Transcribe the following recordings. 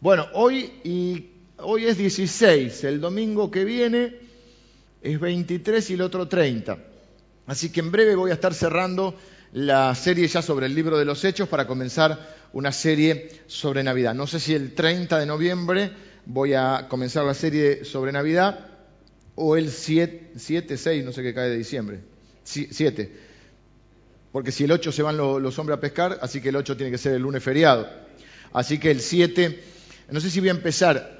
Bueno, hoy, y, hoy es 16, el domingo que viene es 23 y el otro 30. Así que en breve voy a estar cerrando la serie ya sobre el libro de los hechos para comenzar una serie sobre Navidad. No sé si el 30 de noviembre voy a comenzar la serie sobre Navidad o el 7, 7 6, no sé qué cae de diciembre. 7. Porque si el 8 se van los hombres a pescar, así que el 8 tiene que ser el lunes feriado. Así que el 7 no sé si voy a empezar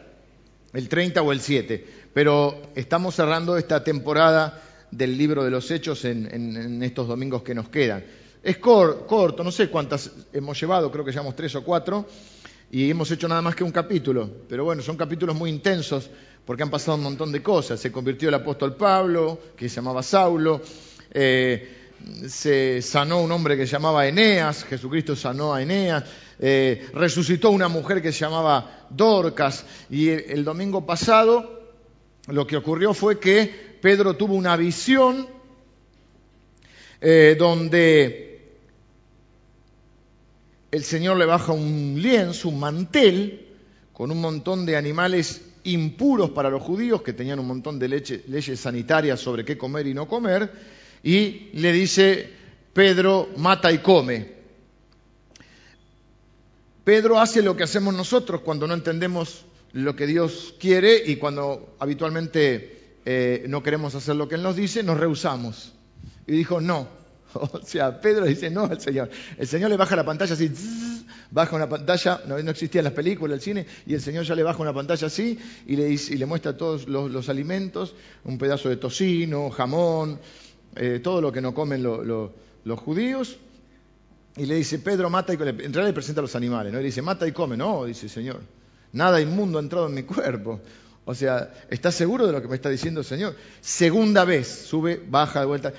el 30 o el 7, pero estamos cerrando esta temporada del libro de los hechos en, estos domingos que nos quedan. Es corto, no sé cuántas hemos llevado, creo que llevamos tres o cuatro, y hemos hecho nada más que un capítulo, pero bueno, son capítulos muy intensos porque han pasado un montón de cosas. Se convirtió el apóstol Pablo, que se llamaba Saulo, eh, se sanó un hombre que se llamaba Eneas, Jesucristo sanó a Eneas, eh, resucitó una mujer que se llamaba Dorcas, y el, domingo pasado lo que ocurrió fue que Pedro tuvo una visión eh, donde el Señor le baja un lienzo, un mantel, con un montón de animales impuros para los judíos, que tenían un montón de leyes sanitarias sobre qué comer y no comer, y le dice, Pedro, mata y come. Pedro hace lo que hacemos nosotros cuando no entendemos lo que Dios quiere y cuando habitualmente eh, no queremos hacer lo que Él nos dice, nos rehusamos. Y dijo, no. O sea, Pedro dice no al Señor. El Señor le baja la pantalla así, baja una pantalla, no, no existían las películas, el cine, y el Señor ya le baja una pantalla así y le, y le muestra todos los alimentos, un pedazo de tocino, jamón, eh, todo lo que no comen los judíos, y le dice, Pedro, mata y come. En realidad le presenta a los animales, ¿no? Y le dice, mata y come. No, dice Señor, nada inmundo ha entrado en mi cuerpo. O sea, ¿estás seguro de lo que me está diciendo el Señor? Segunda vez, sube, baja de vuelta.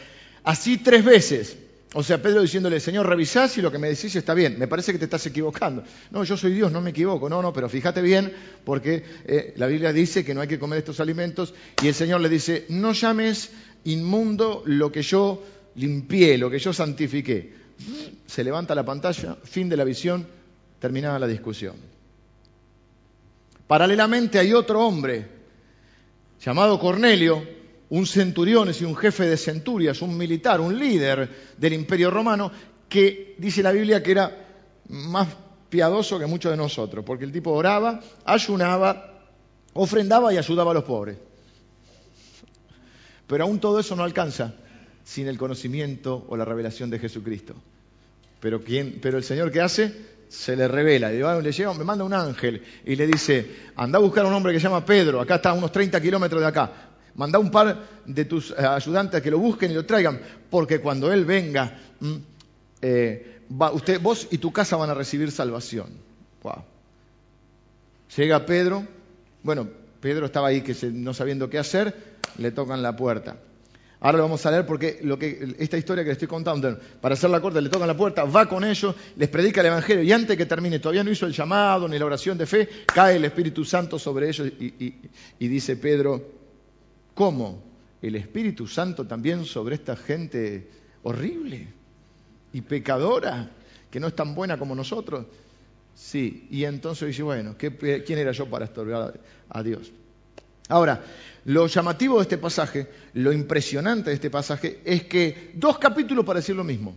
Así tres veces. O sea, Pedro diciéndole, Señor, revisá si lo que me decís está bien. Me parece que te estás equivocando. No, yo soy Dios, no me equivoco. No, no, pero fíjate bien, porque eh, la Biblia dice que no hay que comer estos alimentos. Y el Señor le dice, no llames inmundo lo que yo limpié, lo que yo santifiqué. Se levanta la pantalla, fin de la visión, terminada la discusión. Paralelamente hay otro hombre llamado Cornelio, un centurión y un jefe de centurias, un militar, un líder del imperio romano, que dice la Biblia que era más piadoso que muchos de nosotros, porque el tipo oraba, ayunaba, ofrendaba y ayudaba a los pobres. Pero aún todo eso no alcanza sin el conocimiento o la revelación de Jesucristo. Pero, ¿quién, pero el Señor ¿qué hace? Se le revela. Le, llega, me manda un ángel y le dice, anda a buscar a un hombre que se llama Pedro, acá está a unos 30 kilómetros de acá. Manda un par de tus eh, ayudantes a que lo busquen y lo traigan, porque cuando Él venga, mm, eh, usted, vos y tu casa van a recibir salvación. Llega Pedro, bueno, Pedro estaba ahí que no sabiendo qué hacer, le tocan la puerta. Ahora lo vamos a leer porque esta historia que le estoy contando, para hacer la corta, le tocan la puerta, va con ellos, les predica el Evangelio y antes que termine, todavía no hizo el llamado ni la oración de fe, cae el Espíritu Santo sobre ellos y, y dice Pedro, ¿cómo? ¿El Espíritu Santo también sobre esta gente horrible y pecadora, que no es tan buena como nosotros? Sí, y entonces dice, bueno, ¿quién era yo para estorbar a Dios? Ahora, lo llamativo de este pasaje, lo impresionante de este pasaje, es que dos capítulos para decir lo mismo.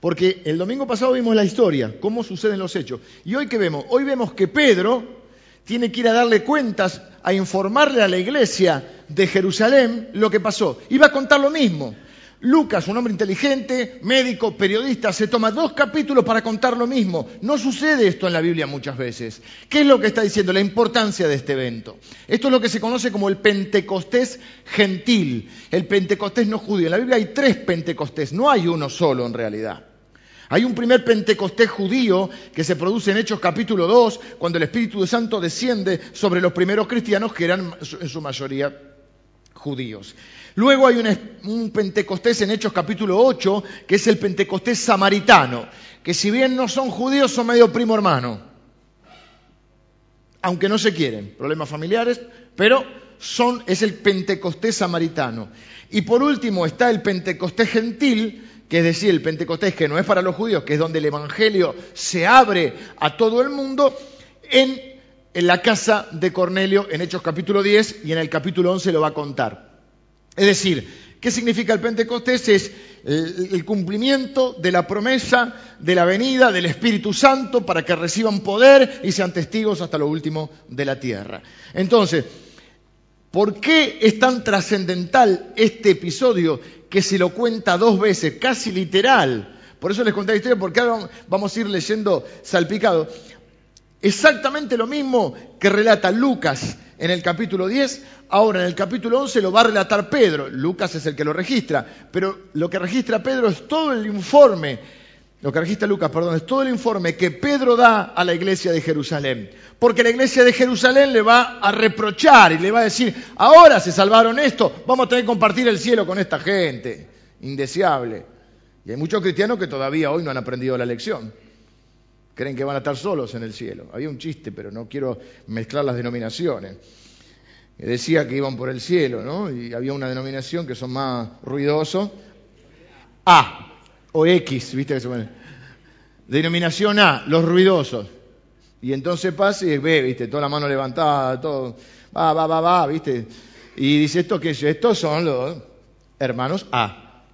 Porque el domingo pasado vimos la historia, cómo suceden los hechos. Y hoy qué vemos? Hoy vemos que Pedro tiene que ir a darle cuentas, a informarle a la iglesia de Jerusalén lo que pasó. Y va a contar lo mismo. Lucas, un hombre inteligente, médico, periodista, se toma dos capítulos para contar lo mismo. No sucede esto en la Biblia muchas veces. ¿Qué es lo que está diciendo? La importancia de este evento. Esto es lo que se conoce como el Pentecostés gentil, el Pentecostés no judío. En la Biblia hay tres Pentecostés, no hay uno solo en realidad. Hay un primer Pentecostés judío que se produce en Hechos capítulo 2, cuando el Espíritu Santo desciende sobre los primeros cristianos que eran en su mayoría judíos. Luego hay un, Pentecostés en Hechos capítulo 8, que es el Pentecostés samaritano, que si bien no son judíos, son medio primo hermano. Aunque no se quieren, problemas familiares, pero son, es el Pentecostés samaritano. Y por último está el Pentecostés gentil, que es decir, el Pentecostés que no es para los judíos, que es donde el Evangelio se abre a todo el mundo, en en la casa de Cornelio en Hechos capítulo 10 y en el capítulo 11 lo va a contar. Es decir, ¿qué significa el Pentecostés? Es el, cumplimiento de la promesa de la venida del Espíritu Santo para que reciban poder y sean testigos hasta lo último de la tierra. Entonces, ¿por qué es tan trascendental este episodio que se lo cuenta dos veces, casi literal? Por eso les conté la historia, porque ahora vamos a ir leyendo salpicado. Exactamente lo mismo que relata Lucas en el capítulo 10, ahora en el capítulo 11 lo va a relatar Pedro. Lucas es el que lo registra, pero lo que registra Pedro es todo el informe, lo que registra Lucas, perdón, es todo el informe que Pedro da a la iglesia de Jerusalén. Porque la iglesia de Jerusalén le va a reprochar y le va a decir, ahora se salvaron esto, vamos a tener que compartir el cielo con esta gente. Indeseable. Y hay muchos cristianos que todavía hoy no han aprendido la lección creen que van a estar solos en el cielo. Había un chiste, pero no quiero mezclar las denominaciones. Decía que iban por el cielo, ¿no? Y había una denominación que son más ruidosos. A o X, ¿viste? Denominación A, los ruidosos. Y entonces pasa y ve, ¿viste? Toda la mano levantada, todo. Va, va, va, va, ¿viste? Y dice esto que estos son los hermanos A.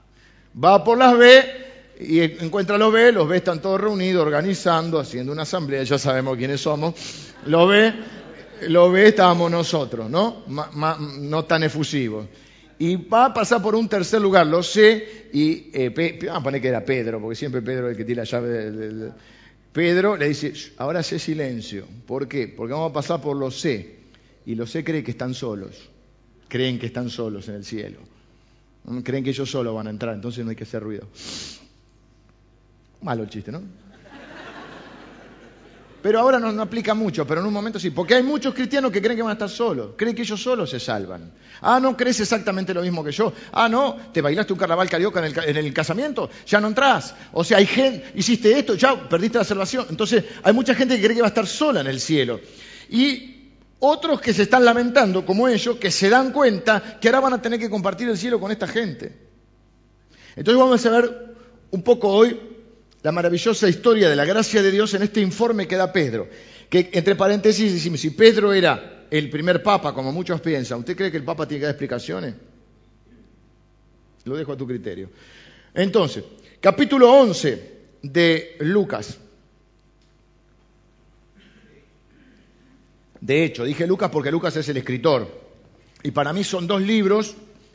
Va por las B y encuentra a los B, los B están todos reunidos, organizando, haciendo una asamblea, ya sabemos quiénes somos. Los B, los B estábamos nosotros, ¿no? no tan efusivos. Y va a pasar por un tercer lugar, los C, y eh, vamos a poner que era Pedro, porque siempre Pedro es el que tiene la llave. Pedro le dice, ahora sé silencio. ¿Por qué? Porque vamos a pasar por los C. Y los C creen que están solos. Creen que están solos en el cielo. Creen que ellos solos van a entrar, entonces no hay que hacer ruido. Malo el chiste, ¿no? Pero ahora no, aplica mucho, pero en un momento sí. Porque hay muchos cristianos que creen que van a estar solos. Creen que ellos solos se salvan. Ah, no crees exactamente lo mismo que yo. Ah, no, te bailaste un carnaval carioca en el, casamiento, ya no entras. O sea, hay gente, hiciste esto, ya perdiste la salvación. Entonces, hay mucha gente que cree que va a estar sola en el cielo. Y otros que se están lamentando, como ellos, que se dan cuenta que ahora van a tener que compartir el cielo con esta gente. Entonces vamos a ver un poco hoy la maravillosa historia de la gracia de Dios en este informe que da Pedro. Que entre paréntesis decimos, si Pedro era el primer papa, como muchos piensan, ¿usted cree que el papa tiene que dar explicaciones? Lo dejo a tu criterio. Entonces, capítulo 11 de Lucas. De hecho, dije Lucas porque Lucas es el escritor. Y para mí son dos libros,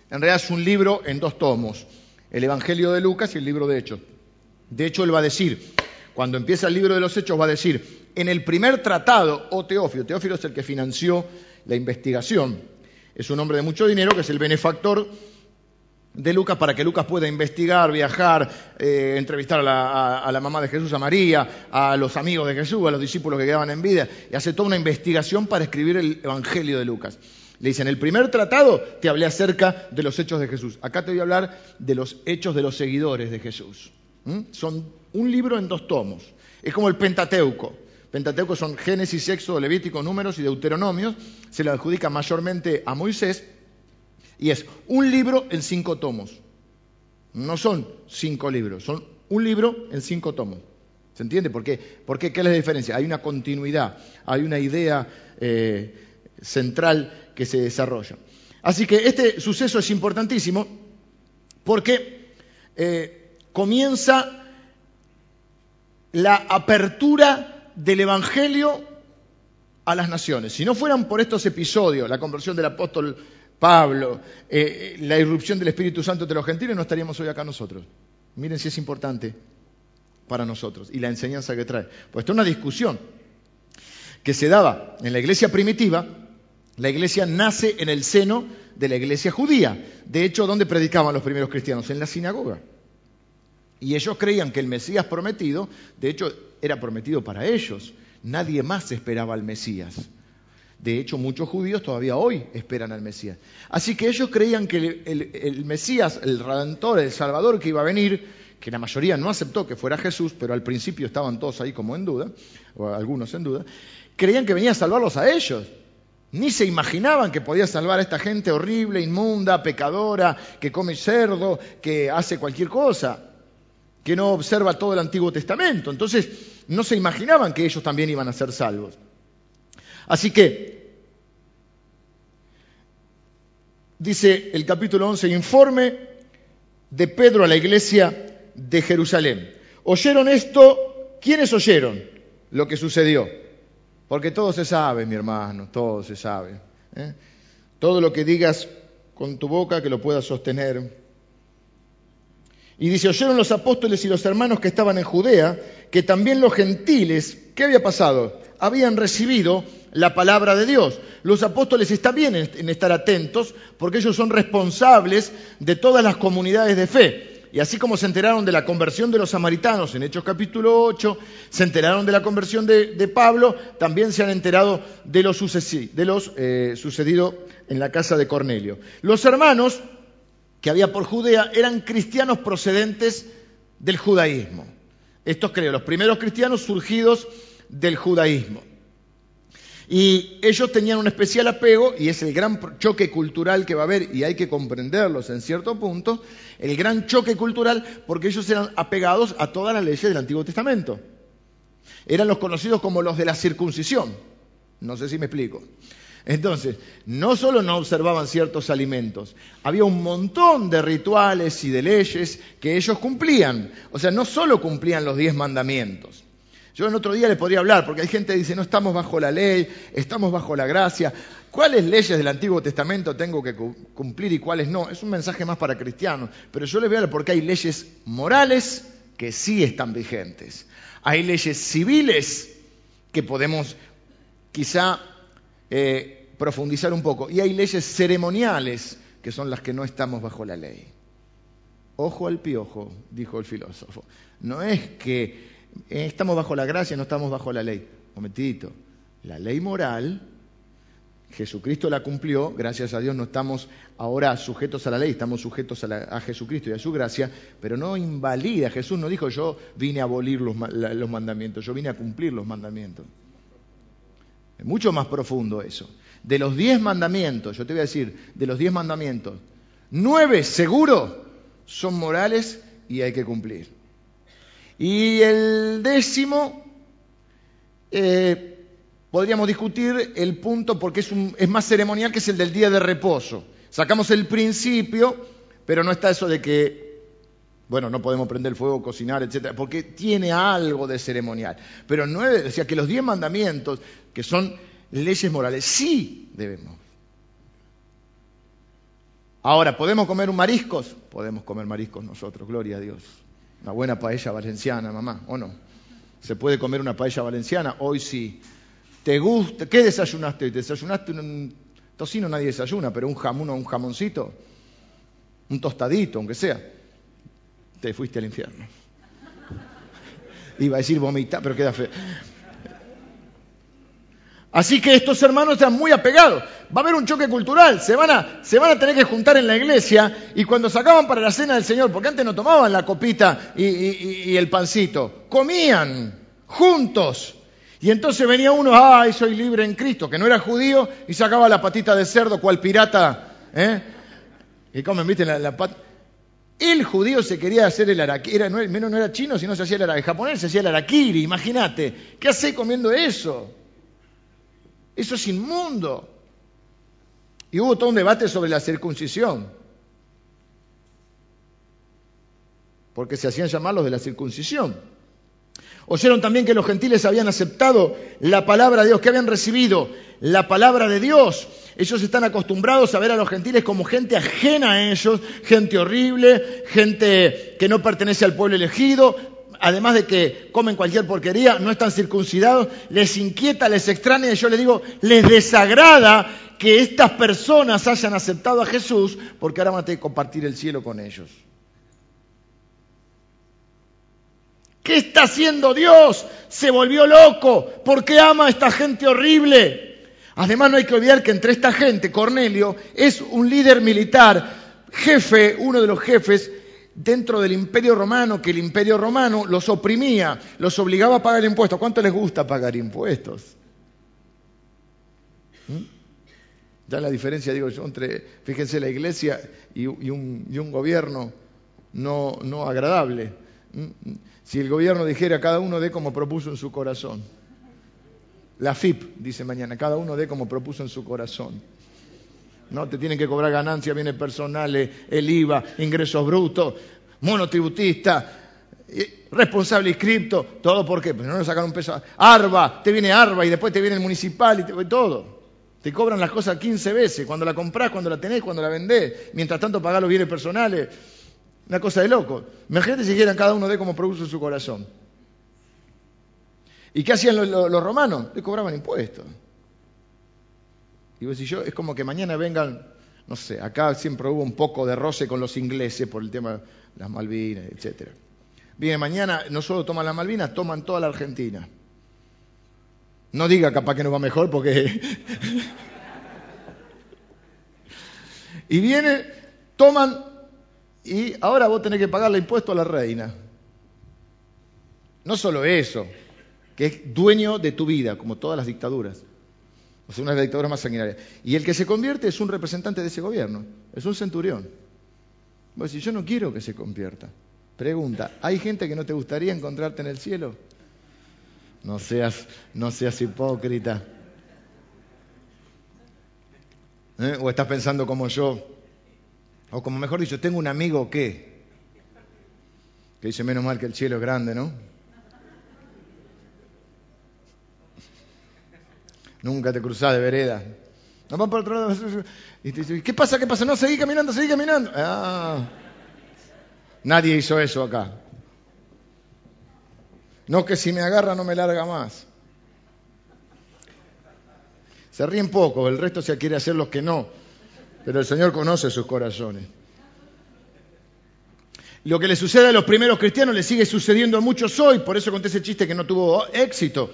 en realidad es un libro en dos tomos. El Evangelio de Lucas y el libro de Hechos. De hecho, él va a decir, cuando empieza el libro de los Hechos, va a decir, en el primer tratado, o Teófilo, Teófilo es el que financió la investigación, es un hombre de mucho dinero que es el benefactor de Lucas para que Lucas pueda investigar, viajar, eh, entrevistar a la, mamá de Jesús, a María, a los amigos de Jesús, a los discípulos que quedaban en vida, y hace toda una investigación para escribir el Evangelio de Lucas. Le dice, en el primer tratado te hablé acerca de los hechos de Jesús. Acá te voy a hablar de los hechos de los seguidores de Jesús. Son un libro en dos tomos. Es como el Pentateuco. Pentateuco son Génesis, Éxodo, Levítico, Números y Deuteronomios. Se le adjudica mayormente a Moisés. Y es un libro en cinco tomos. No son cinco libros, son un libro en cinco tomos. ¿Se entiende? ¿Por qué? ¿Por qué? ¿Qué es la diferencia? Hay una continuidad, hay una idea eh, central que se desarrolla. Así que este suceso es importantísimo porque eh, comienza la apertura del Evangelio a las naciones. Si no fueran por estos episodios, la conversión del apóstol Pablo, eh, la irrupción del Espíritu Santo entre los gentiles, no estaríamos hoy acá nosotros. Miren si es importante para nosotros y la enseñanza que trae. Pues esto es una discusión que se daba en la iglesia primitiva. La iglesia nace en el seno de la iglesia judía. De hecho, ¿dónde predicaban los primeros cristianos? En la sinagoga. Y ellos creían que el Mesías prometido, de hecho, era prometido para ellos. Nadie más esperaba al Mesías. De hecho, muchos judíos todavía hoy esperan al Mesías. Así que ellos creían que el, Mesías, el Redentor, el Salvador que iba a venir, que la mayoría no aceptó que fuera Jesús, pero al principio estaban todos ahí como en duda, o algunos en duda, creían que venía a salvarlos a ellos. Ni se imaginaban que podía salvar a esta gente horrible, inmunda, pecadora, que come cerdo, que hace cualquier cosa que no observa todo el Antiguo Testamento. Entonces no se imaginaban que ellos también iban a ser salvos. Así que, dice el capítulo 11, informe de Pedro a la iglesia de Jerusalén. ¿Oyeron esto? ¿Quiénes oyeron lo que sucedió? Porque todo se sabe, mi hermano, todo se sabe. ¿eh? Todo lo que digas con tu boca que lo puedas sostener. Y dice, oyeron los apóstoles y los hermanos que estaban en Judea, que también los gentiles, ¿qué había pasado? Habían recibido la palabra de Dios. Los apóstoles están bien en estar atentos porque ellos son responsables de todas las comunidades de fe. Y así como se enteraron de la conversión de los samaritanos en Hechos capítulo 8, se enteraron de la conversión de, Pablo, también se han enterado de lo, eh, sucedido en la casa de Cornelio. Los hermanos que había por Judea eran cristianos procedentes del judaísmo. Estos creo, los primeros cristianos surgidos del judaísmo. Y ellos tenían un especial apego, y es el gran choque cultural que va a haber, y hay que comprenderlos en cierto punto, el gran choque cultural, porque ellos eran apegados a todas las leyes del Antiguo Testamento. Eran los conocidos como los de la circuncisión. No sé si me explico. Entonces, no solo no observaban ciertos alimentos, había un montón de rituales y de leyes que ellos cumplían. O sea, no solo cumplían los diez mandamientos, yo en otro día le podría hablar, porque hay gente que dice, no estamos bajo la ley, estamos bajo la gracia. ¿Cuáles leyes del Antiguo Testamento tengo que cumplir y cuáles no? Es un mensaje más para cristianos, pero yo les voy a hablar porque hay leyes morales que sí están vigentes. Hay leyes civiles que podemos quizá eh, profundizar un poco. Y hay leyes ceremoniales que son las que no estamos bajo la ley. Ojo al piojo, dijo el filósofo. No es que eh, estamos bajo la gracia, no estamos bajo la ley. Momentito, la ley moral, Jesucristo la cumplió, gracias a Dios no estamos ahora sujetos a la ley, estamos sujetos a, Jesucristo y a su gracia, pero no invalida. Jesús no dijo yo vine a abolir los, los mandamientos, yo vine a cumplir los mandamientos. Es mucho más profundo eso. De los diez mandamientos, yo te voy a decir, de los diez mandamientos, nueve seguro son morales y hay que cumplir. Y el décimo, eh, podríamos discutir el punto porque es, más ceremonial que es el del día de reposo. Sacamos el principio, pero no está eso de que, bueno, no podemos prender fuego, cocinar, etcétera, porque tiene algo de ceremonial. Pero no es, decía que los diez mandamientos, que son leyes morales, sí debemos. Ahora, ¿podemos comer un mariscos? Podemos comer mariscos nosotros, gloria a Dios. Una buena paella valenciana, mamá, ¿o no? ¿Se puede comer una paella valenciana? Hoy sí. ¿Te gusta? ¿Qué desayunaste? ¿Desayunaste un tocino? Nadie desayuna, pero un jamón o un jamoncito, un tostadito, aunque sea. Te fuiste al infierno. Iba a decir vomitar, pero queda feo. Así que estos hermanos están muy apegados. Va a haber un choque cultural. Se van, a, se van a tener que juntar en la iglesia y cuando sacaban para la cena del Señor, porque antes no tomaban la copita y, el pancito, comían juntos. Y entonces venía uno, ay, soy libre en Cristo, que no era judío, y sacaba la patita de cerdo, cual pirata, ¿eh? Y comen, viste, la, la. El judío se quería hacer el araquiri, no, menos no era chino, sino se hacía el. El japonés se hacía el araquiri, imagínate. ¿Qué hace comiendo eso? Eso es inmundo. Y hubo todo un debate sobre la circuncisión. Porque se hacían llamar los de la circuncisión. Oyeron también que los gentiles habían aceptado la palabra de Dios, que habían recibido la palabra de Dios. Ellos están acostumbrados a ver a los gentiles como gente ajena a ellos, gente horrible, gente que no pertenece al pueblo elegido, además de que comen cualquier porquería, no están circuncidados, les inquieta, les extraña, y yo les digo, les desagrada que estas personas hayan aceptado a Jesús, porque ahora van a que compartir el cielo con ellos. ¿Qué está haciendo Dios? Se volvió loco. ¿Por qué ama a esta gente horrible? Además no hay que olvidar que entre esta gente, Cornelio es un líder militar, jefe, uno de los jefes dentro del imperio romano, que el imperio romano los oprimía, los obligaba a pagar impuestos. ¿Cuánto les gusta pagar impuestos? ¿Mm? Ya la diferencia, digo yo, entre, fíjense, la iglesia y, un, gobierno no, no agradable. ¿Mm? Si el gobierno dijera cada uno de como propuso en su corazón. La FIP, dice mañana, cada uno dé como propuso en su corazón. No te tienen que cobrar ganancias, bienes personales, el IVA, ingresos brutos, monotributista, responsable inscripto, todo por qué, pues no nos sacan un peso. Arba, te viene Arba y después te viene el municipal y te, todo. Te cobran las cosas 15 veces, cuando la comprás, cuando la tenés, cuando la vendés. Mientras tanto pagás los bienes personales. Una cosa de loco. Imagínate si quieran cada uno de como produce su corazón. ¿Y qué hacían los, romanos? Le cobraban impuestos. Y vos y yo, es como que mañana vengan, no sé, acá siempre hubo un poco de roce con los ingleses por el tema de las Malvinas, etcétera. Bien, mañana no solo toman las Malvinas, toman toda la Argentina. No diga capaz que nos va mejor porque... y viene, toman y ahora vos tenés que pagarle impuesto a la reina. No solo eso, que es dueño de tu vida, como todas las dictaduras. O sea, una de más sanguinarias. Y el que se convierte es un representante de ese gobierno, es un centurión. Vos decís, yo no quiero que se convierta. Pregunta, ¿hay gente que no te gustaría encontrarte en el cielo? No seas, no seas hipócrita. ¿Eh? ¿O estás pensando como yo? O como mejor dicho, tengo un amigo que, que dice, menos mal que el cielo es grande, ¿no? Nunca te cruzás de vereda. No van por otro lado. Y ¿qué pasa? ¿Qué pasa? No, seguí caminando, seguí caminando. Ah. Nadie hizo eso acá. No que si me agarra no me larga más. Se ríen poco, el resto se quiere hacer los que no, pero el Señor conoce sus corazones. Lo que le sucede a los primeros cristianos le sigue sucediendo a muchos hoy, por eso conté ese chiste que no tuvo éxito.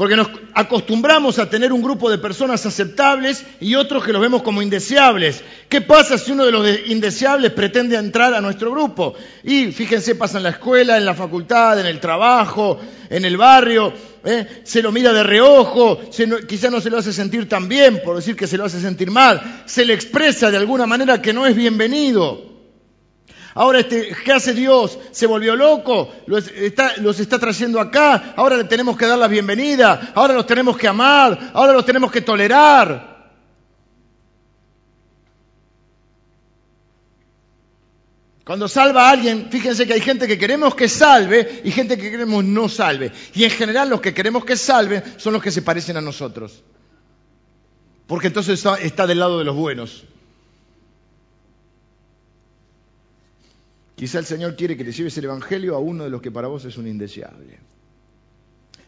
Porque nos acostumbramos a tener un grupo de personas aceptables y otros que los vemos como indeseables. ¿Qué pasa si uno de los indeseables pretende entrar a nuestro grupo? Y fíjense, pasa en la escuela, en la facultad, en el trabajo, en el barrio, ¿eh? se lo mira de reojo, quizá no se lo hace sentir tan bien, por decir que se lo hace sentir mal, se le expresa de alguna manera que no es bienvenido. Ahora, este, ¿qué hace Dios? ¿Se volvió loco? ¿Los está, ¿Los está trayendo acá? Ahora le tenemos que dar la bienvenida. Ahora los tenemos que amar. Ahora los tenemos que tolerar. Cuando salva a alguien, fíjense que hay gente que queremos que salve y gente que queremos no salve. Y en general los que queremos que salve son los que se parecen a nosotros. Porque entonces está del lado de los buenos. Quizá el Señor quiere que le lleves el Evangelio a uno de los que para vos es un indeseable.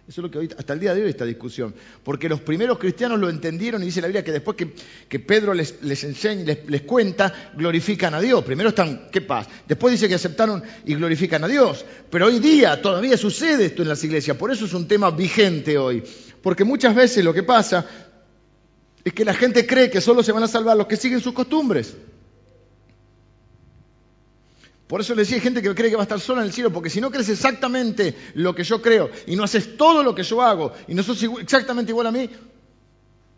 Eso es lo que hoy, hasta el día de hoy esta discusión. Porque los primeros cristianos lo entendieron y dice la Biblia que después que, Pedro les, enseña, les, les, cuenta, glorifican a Dios. Primero están, ¿qué pasa? Después dice que aceptaron y glorifican a Dios. Pero hoy día todavía sucede esto en las iglesias. Por eso es un tema vigente hoy. Porque muchas veces lo que pasa es que la gente cree que solo se van a salvar los que siguen sus costumbres. Por eso le decía, hay gente que cree que va a estar sola en el cielo, porque si no crees exactamente lo que yo creo y no haces todo lo que yo hago y no sos exactamente igual a mí,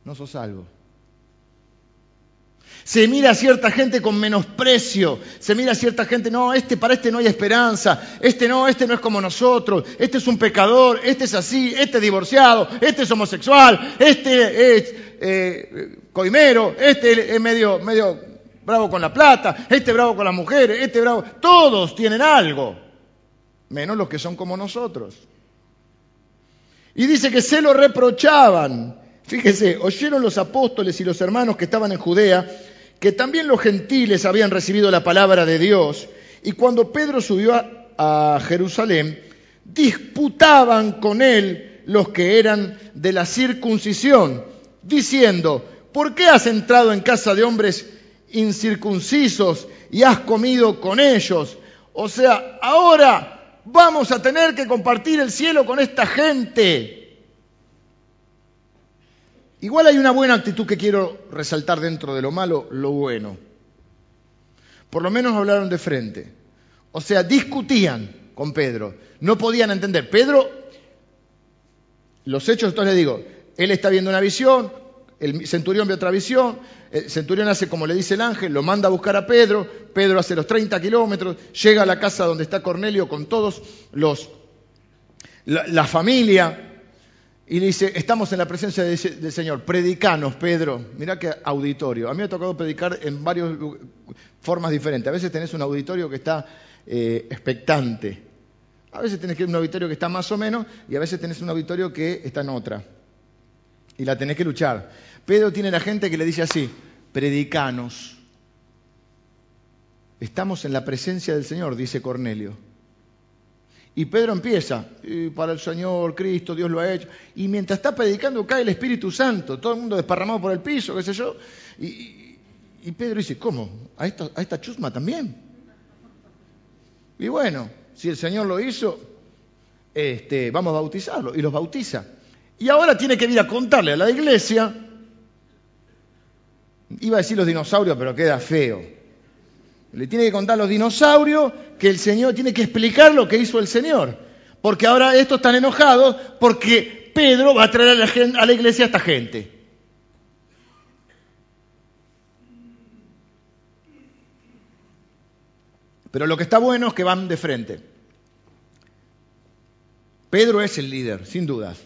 no sos salvo. Se mira a cierta gente con menosprecio, se mira a cierta gente, no, este para este no hay esperanza, este no, este no es como nosotros, este es un pecador, este es así, este es divorciado, este es homosexual, este es eh, coimero, este es medio, medio bravo con la plata, este bravo con las mujeres, este bravo. Todos tienen algo, menos los que son como nosotros. Y dice que se lo reprochaban. Fíjese, oyeron los apóstoles y los hermanos que estaban en Judea que también los gentiles habían recibido la palabra de Dios. Y cuando Pedro subió a, a Jerusalén, disputaban con él los que eran de la circuncisión, diciendo, ¿por qué has entrado en casa de hombres incircuncisos y has comido con ellos. O sea, ahora vamos a tener que compartir el cielo con esta gente. Igual hay una buena actitud que quiero resaltar dentro de lo malo, lo bueno. Por lo menos hablaron de frente. O sea, discutían con Pedro. No podían entender. Pedro, los hechos, entonces le digo, él está viendo una visión, el centurión ve otra visión, el centurión hace como le dice el ángel, lo manda a buscar a Pedro, Pedro hace los 30 kilómetros, llega a la casa donde está Cornelio con todos los, la, familia, y le dice, estamos en la presencia del Señor, predicanos, Pedro. Mira qué auditorio. A mí me ha tocado predicar en varias formas diferentes. A veces tenés un auditorio que está eh, expectante. A veces tenés que un auditorio que está más o menos y a veces tenés un auditorio que está en otra. Y la tenés que luchar. Pedro tiene la gente que le dice así, predicanos. Estamos en la presencia del Señor, dice Cornelio. Y Pedro empieza, para el Señor, Cristo, Dios lo ha hecho. Y mientras está predicando cae el Espíritu Santo, todo el mundo desparramado por el piso, qué sé yo. Y, Pedro dice, ¿cómo? ¿A esta, ¿A esta chusma también? Y bueno, si el Señor lo hizo, este, vamos a bautizarlo. Y los bautiza. Y ahora tiene que ir a contarle a la iglesia, iba a decir los dinosaurios, pero queda feo le tiene que contar a los dinosaurios que el Señor tiene que explicar lo que hizo el Señor. Porque ahora estos están enojados porque Pedro va a traer a la, iglesia a esta gente. Pero lo que está bueno es que van de frente. Pedro es el líder, sin dudas.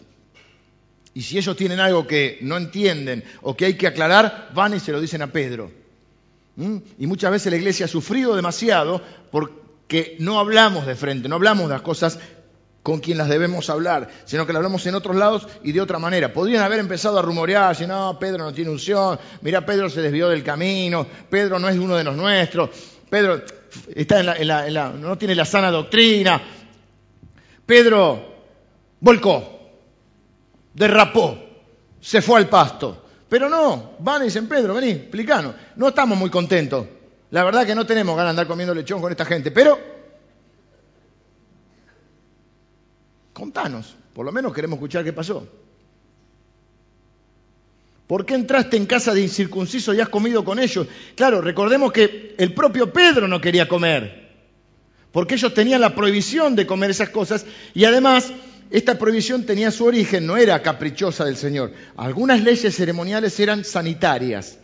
Y si ellos tienen algo que no entienden o que hay que aclarar, van y se lo dicen a Pedro. ¿Mm? Y muchas veces la iglesia ha sufrido demasiado porque no hablamos de frente, no hablamos de las cosas con quien las debemos hablar, sino que las hablamos en otros lados y de otra manera. Podrían haber empezado a rumorear, si no, Pedro no tiene unción, mira, Pedro se desvió del camino, Pedro no es uno de los nuestros, Pedro está en la, no tiene la sana doctrina, Pedro volcó, derrapó, se fue al pasto. Pero no, van y dicen, Pedro, vení, explicanos. No estamos muy contentos. La verdad que no tenemos ganas de andar comiendo lechón con esta gente, pero contanos, por lo menos queremos escuchar qué pasó. ¿Por qué entraste en casa de incircunciso y has comido con ellos? Claro, recordemos que el propio Pedro no quería comer, porque ellos tenían la prohibición de comer esas cosas y además esta prohibición tenía su origen, no era caprichosa del Señor. Algunas leyes ceremoniales eran sanitarias.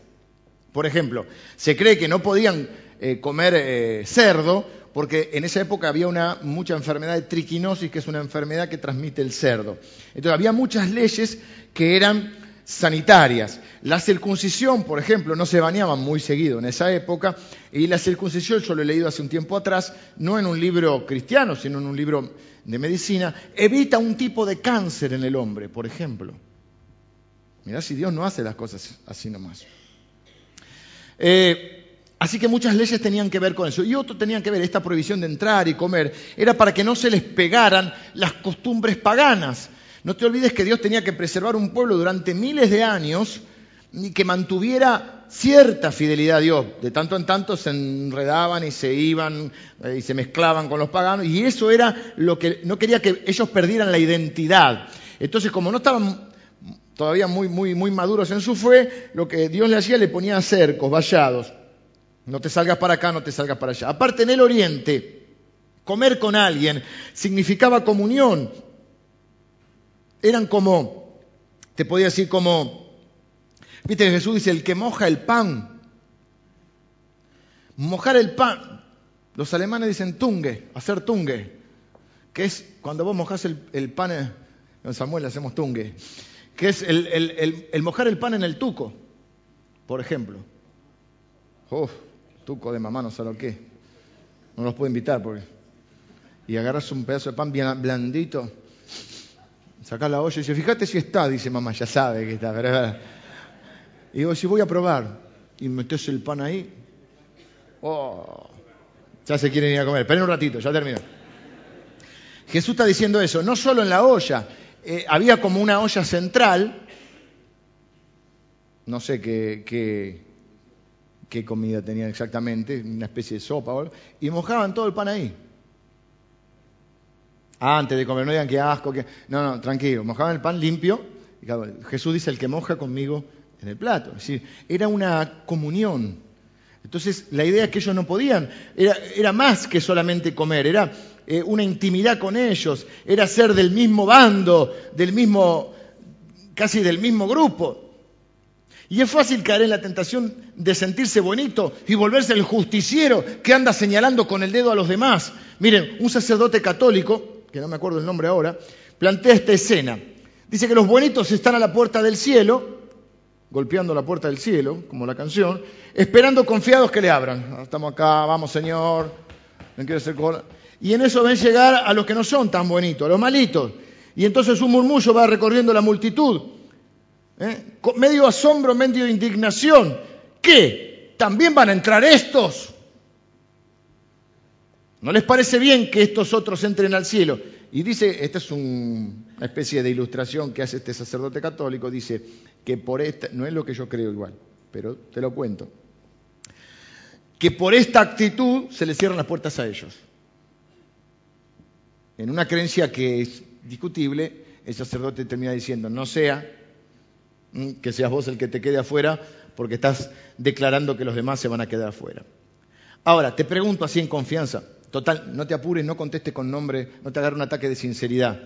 Por ejemplo, se cree que no podían eh, comer eh, cerdo porque en esa época había una mucha enfermedad de triquinosis, que es una enfermedad que transmite el cerdo. Entonces había muchas leyes que eran sanitarias. La circuncisión, por ejemplo, no se bañaban muy seguido en esa época, y la circuncisión, yo lo he leído hace un tiempo atrás, no en un libro cristiano, sino en un libro de medicina, evita un tipo de cáncer en el hombre, por ejemplo. Mirá si Dios no hace las cosas así nomás. Eh, así que muchas leyes tenían que ver con eso. Y otro tenían que ver, esta prohibición de entrar y comer, era para que no se les pegaran las costumbres paganas. No te olvides que Dios tenía que preservar un pueblo durante miles de años y que mantuviera cierta fidelidad a Dios. De tanto en tanto se enredaban y se iban eh, y se mezclaban con los paganos y eso era lo que no quería que ellos perdieran la identidad. Entonces, como no estaban todavía muy, muy, muy maduros en su fe, lo que Dios le hacía le ponía cercos, vallados. No te salgas para acá, no te salgas para allá. Aparte, en el Oriente, comer con alguien significaba comunión. Eran como, te podía decir como Viste Jesús dice, el que moja el pan. Mojar el pan. Los alemanes dicen tungue, hacer tungue. Que es cuando vos mojás el, pan, en Samuel hacemos tungue. Que es el, mojar el pan en el tuco, por ejemplo. Uf, tuco de mamá, no sé lo que. No los puedo invitar porque. Y agarras un pedazo de pan bien blandito, sacás la olla y dice, fíjate si está, dice mamá, ya sabe que está, ¿verdad? Y digo, si voy a probar, y metes el pan ahí, oh, ya se quieren ir a comer. Esperen un ratito, ya termino. Jesús está diciendo eso, no solo en la olla, eh, había como una olla central, no sé qué, qué, comida tenían exactamente, una especie de sopa, y mojaban todo el pan ahí. Antes de comer, no digan que asco, que... No, no, tranquilo, mojaban el pan limpio. Jesús dice, el que moja conmigo en el plato. Es decir, era una comunión. Entonces, la idea es que ellos no podían, era, más que solamente comer, era eh, una intimidad con ellos, era ser del mismo bando, del mismo, casi del mismo grupo. Y es fácil caer en la tentación de sentirse bonito y volverse el justiciero que anda señalando con el dedo a los demás. Miren, un sacerdote católico, que no me acuerdo el nombre ahora, plantea esta escena. Dice que los buenitos están a la puerta del cielo, golpeando la puerta del cielo, como la canción, esperando confiados que le abran. Ah, estamos acá, vamos Señor, no quiero ser Y en eso ven llegar a los que no son tan bonitos, a los malitos. Y entonces un murmullo va recorriendo la multitud. ¿eh? Medio asombro, medio indignación. ¿Qué? ¿También van a entrar estos? ¿No les parece bien que estos otros entren al cielo? Y dice, esta es una especie de ilustración que hace este sacerdote católico, dice que por esta, no es lo que yo creo igual, pero te lo cuento, que por esta actitud se les cierran las puertas a ellos. En una creencia que es discutible, el sacerdote termina diciendo, no sea que seas vos el que te quede afuera porque estás declarando que los demás se van a quedar afuera. Ahora, te pregunto así en confianza, Total, no te apures, no contestes con nombre, no te agarre un ataque de sinceridad.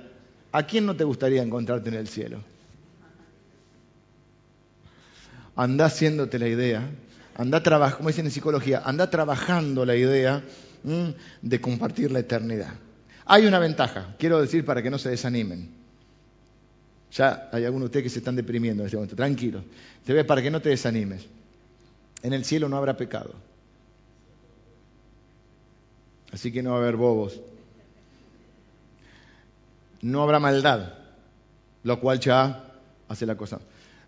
¿A quién no te gustaría encontrarte en el cielo? Anda haciéndote la idea, anda trabajando, como dicen en psicología, anda trabajando la idea de compartir la eternidad. Hay una ventaja, quiero decir para que no se desanimen. Ya hay algunos de ustedes que se están deprimiendo en este momento, tranquilos. Te ve para que no te desanimes. En el cielo no habrá pecado. Así que no va a haber bobos. No habrá maldad, lo cual ya hace la cosa.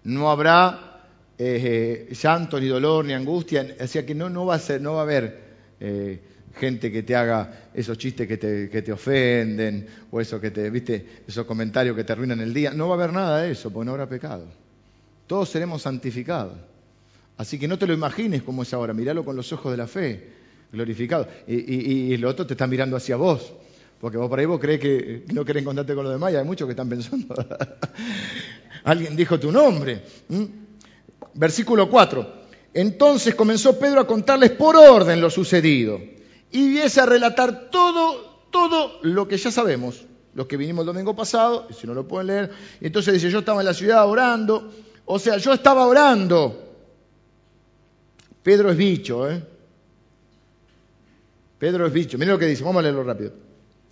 No habrá eh, llanto, ni dolor, ni angustia. O que no, no, va, a ser, no va a haber eh, gente que te haga esos chistes que te, que te, ofenden o eso que te, viste, esos comentarios que te arruinan el día. No va a haber nada de eso, porque no habrá pecado. Todos seremos santificados. Así que no te lo imagines como es ahora, míralo con los ojos de la fe glorificado. Y, el otro te está mirando hacia vos. Porque vos por ahí vos crees que no querés encontrarte con los demás y hay muchos que están pensando. Alguien dijo tu nombre. Versículo 4. Entonces comenzó Pedro a contarles por orden lo sucedido. Y viese a relatar todo, todo lo que ya sabemos. Los que vinimos el domingo pasado, y si no lo pueden leer. Y entonces dice, yo estaba en la ciudad orando. O sea, yo estaba orando. Pedro es bicho, ¿eh? Pedro es bicho. Miren lo que dice, vamos a leerlo rápido.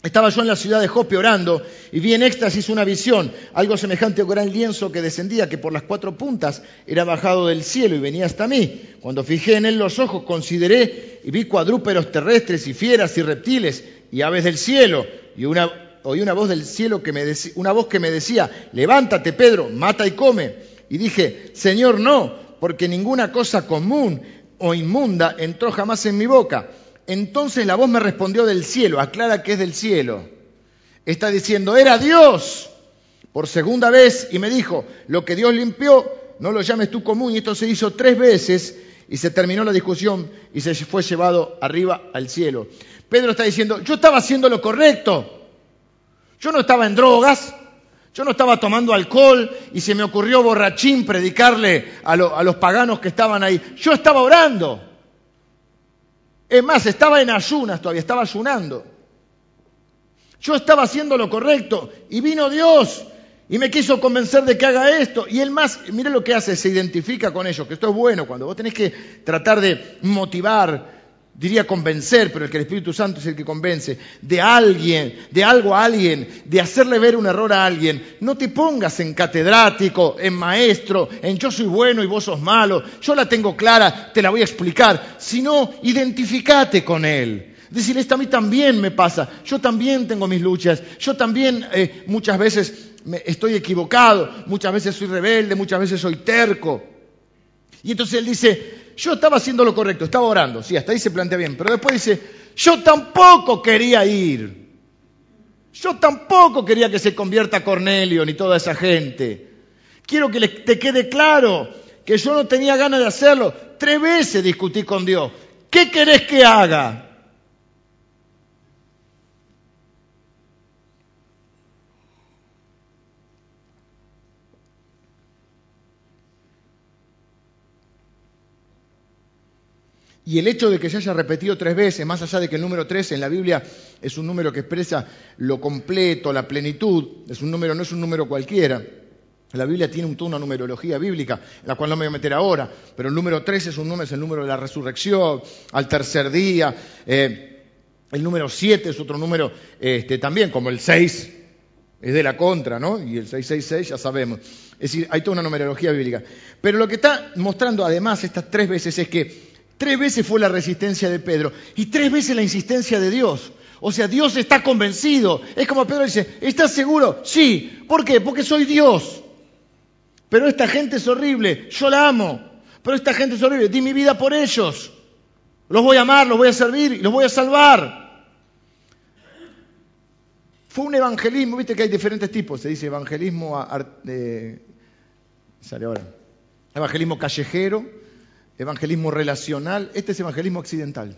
Estaba yo en la ciudad de Jope orando y vi en éxtasis una visión, algo semejante a un gran lienzo que descendía, que por las cuatro puntas era bajado del cielo y venía hasta mí. Cuando fijé en él los ojos, consideré y vi cuadrúperos terrestres y fieras y reptiles y aves del cielo. Y oí una voz del cielo que me decía, una voz que me decía, levántate Pedro, mata y come. Y dije, Señor, no, porque ninguna cosa común o inmunda entró jamás en mi boca entonces la voz me respondió del cielo, aclara que es del cielo. Está diciendo, era Dios por segunda vez y me dijo, lo que Dios limpió, no lo llames tú común. Y esto se hizo tres veces y se terminó la discusión y se fue llevado arriba al cielo. Pedro está diciendo, yo estaba haciendo lo correcto. Yo no estaba en drogas, yo no estaba tomando alcohol y se me ocurrió borrachín predicarle a, a los paganos que estaban ahí. Yo estaba orando. Es más, estaba en ayunas todavía, estaba ayunando. Yo estaba haciendo lo correcto y vino Dios y me quiso convencer de que haga esto. Y él más, mire lo que hace, se identifica con ellos, que esto es bueno, cuando vos tenés que tratar de motivar, diría convencer, pero el que el Espíritu Santo es el que convence, de alguien, de algo a alguien, de hacerle ver un error a alguien. No te pongas en catedrático, en maestro, en yo soy bueno y vos sos malo, yo la tengo clara, te la voy a explicar, sino identificate con él. Decirle, esto a mí también me pasa, yo también tengo mis luchas, yo también eh, muchas veces me, estoy equivocado, muchas veces soy rebelde, muchas veces soy terco. Y entonces él dice, yo estaba haciendo lo correcto, estaba orando, sí, hasta ahí se plantea bien, pero después dice, yo tampoco quería ir. Yo tampoco quería que se convierta Cornelio ni toda esa gente. Quiero que te quede claro que yo no tenía ganas de hacerlo. Tres veces discutí con Dios. ¿Qué querés que haga? Y el hecho de que se haya repetido tres veces, más allá de que el número tres en la Biblia es un número que expresa lo completo, la plenitud, es un número, no es un número cualquiera. La Biblia tiene una numerología bíblica, la cual no me voy a meter ahora, pero el número tres es un número, es el número de la resurrección, al tercer día. Eh, el número siete es otro número este, también, como el seis, Es de la contra, ¿no? Y el 666 ya sabemos. Es decir, hay toda una numerología bíblica. Pero lo que está mostrando además estas tres veces es que tres veces fue la resistencia de Pedro y tres veces la insistencia de Dios. O sea, Dios está convencido. Es como Pedro dice, ¿estás seguro? Sí. ¿Por qué? Porque soy Dios. Pero esta gente es horrible, yo la amo. Pero esta gente es horrible, di mi vida por ellos. Los voy a amar, los voy a servir y los voy a salvar. Fue un evangelismo, viste que hay diferentes tipos, se dice evangelismo, sale ahora, evangelismo callejero, evangelismo relacional, este es evangelismo occidental.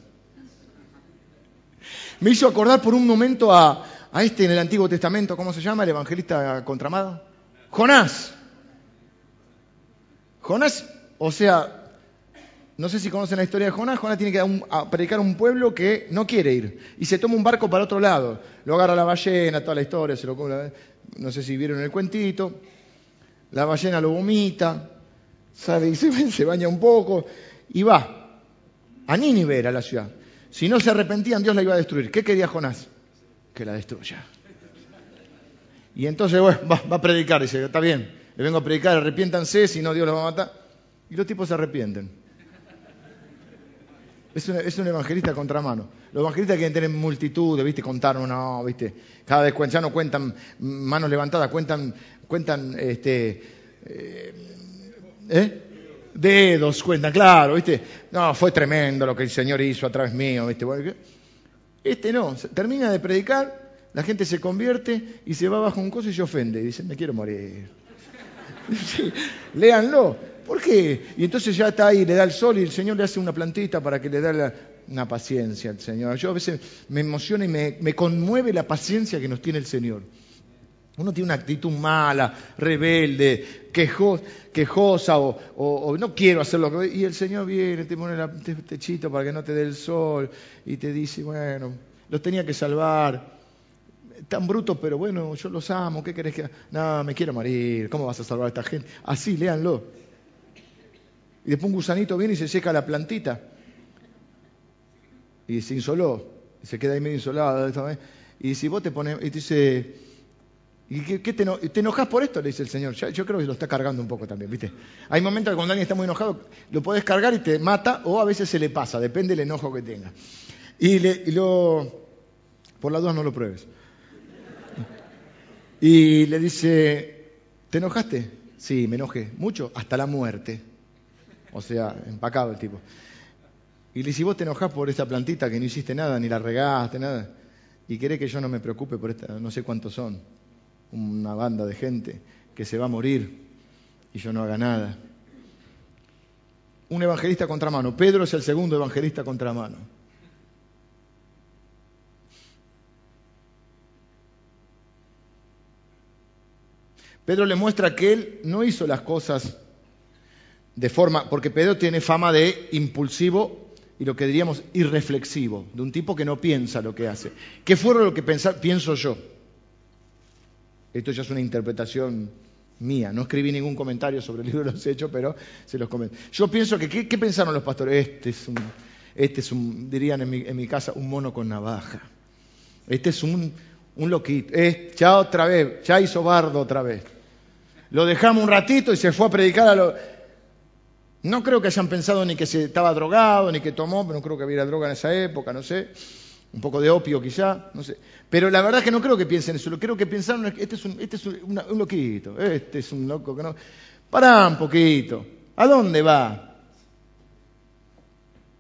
Me hizo acordar por un momento a, este en el Antiguo Testamento, ¿cómo se llama? El evangelista contramado. Jonás. Jonás, o sea, no sé si conocen la historia de Jonás. Jonás tiene que predicar a un pueblo que no quiere ir. Y se toma un barco para otro lado. Lo agarra la ballena, toda la historia, se lo No sé si vieron el cuentito. La ballena lo vomita, sabe, y se, baña un poco y va. A Nínive era la ciudad. Si no se arrepentían, Dios la iba a destruir. ¿Qué quería Jonás? Que la destruya. Y entonces va, va, a predicar, dice, está bien, le vengo a predicar, arrepiéntanse, si no Dios los va a matar. Y los tipos se arrepienten. Es un, evangelista contramano. Los evangelistas quieren tener multitud, ¿viste? Contar, no, ¿viste? Cada vez ya no cuentan manos levantadas, cuentan, cuentan, este, eh, ¿eh? Dedos cuentan, claro, ¿viste? No, fue tremendo lo que el Señor hizo a través mío, ¿viste? Este no, termina de predicar, la gente se convierte y se va bajo un coso y se ofende. Y dice, me quiero morir. Léanlo. ¿Por qué? Y entonces ya está ahí, le da el sol y el Señor le hace una plantita para que le dé una paciencia al Señor. Yo a veces me emociona y me, conmueve la paciencia que nos tiene el Señor. Uno tiene una actitud mala, rebelde, quejosa o, no quiero hacerlo. Y el Señor viene, te pone el techito para que no te dé el sol y te dice, bueno, los tenía que salvar. Tan brutos, pero bueno, yo los amo. ¿Qué querés que.? No, me quiero morir. ¿Cómo vas a salvar a esta gente? Así, léanlo. Y después un gusanito viene y se seca la plantita. Y se insoló. Se queda ahí medio insolado. Y si vos te pones, y te dice, ¿y qué, te, enojas por esto? Le dice el Señor. Yo, creo que lo está cargando un poco también, ¿viste? Hay momentos cuando alguien está muy enojado, lo puedes cargar y te mata, o a veces se le pasa, depende del enojo que tenga. Y, le, lo, por las dudas no lo pruebes. Y le dice, ¿te enojaste? Sí, me enojé. Mucho, hasta la muerte. O sea, empacado el tipo. Y le si vos te enojás por esta plantita que no hiciste nada, ni la regaste, nada, y querés que yo no me preocupe por esta, no sé cuántos son, una banda de gente que se va a morir y yo no haga nada. Un evangelista contramano. Pedro es el segundo evangelista contramano. Pedro le muestra que él no hizo las cosas de forma, porque Pedro tiene fama de impulsivo y lo que diríamos irreflexivo, de un tipo que no piensa lo que hace. ¿Qué fue lo que pienso yo? Esto ya es una interpretación mía, no escribí ningún comentario sobre el libro de los hechos, pero se los comento. Yo pienso que, ¿qué, pensaron los pastores? Este es un, este es un dirían en mi, en mi casa, un mono con navaja. Este es un, un loquito. ya otra vez, ya hizo bardo otra vez. Lo dejamos un ratito y se fue a predicar a los no creo que hayan pensado ni que se estaba drogado, ni que tomó, pero no creo que hubiera droga en esa época, no sé. Un poco de opio quizá, no sé. Pero la verdad es que no creo que piensen eso. Lo creo que pensaron este es un, este es un, loquito, este es un loco que no... Pará un poquito. ¿A dónde va?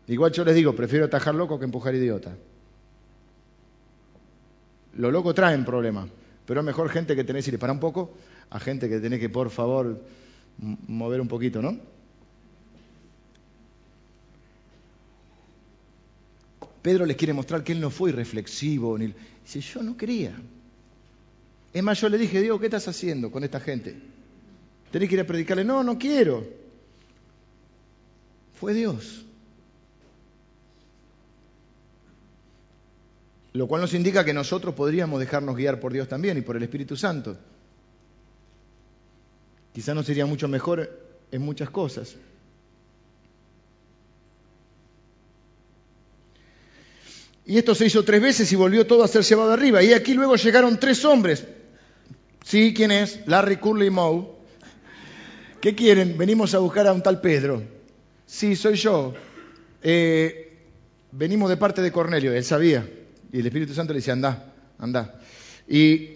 Igual yo les digo, prefiero atajar loco que empujar idiota. Los locos traen problemas, pero es mejor gente que tenés que ir para un poco a gente que tenés que, por favor, mover un poquito, ¿no? Pedro les quiere mostrar que él no fue irreflexivo. Ni... Dice, yo no quería. Es más, yo le dije, Dios, ¿qué estás haciendo con esta gente? Tenés que ir a predicarle. No, no quiero. Fue Dios. Lo cual nos indica que nosotros podríamos dejarnos guiar por Dios también y por el Espíritu Santo. Quizás nos sería mucho mejor en muchas cosas. Y esto se hizo tres veces y volvió todo a ser llevado arriba. Y aquí luego llegaron tres hombres. Sí, ¿quién es? Larry Curly Moe. ¿Qué quieren? Venimos a buscar a un tal Pedro. Sí, soy yo. Eh, venimos de parte de Cornelio, él sabía. Y el Espíritu Santo le dice, anda, anda. Y,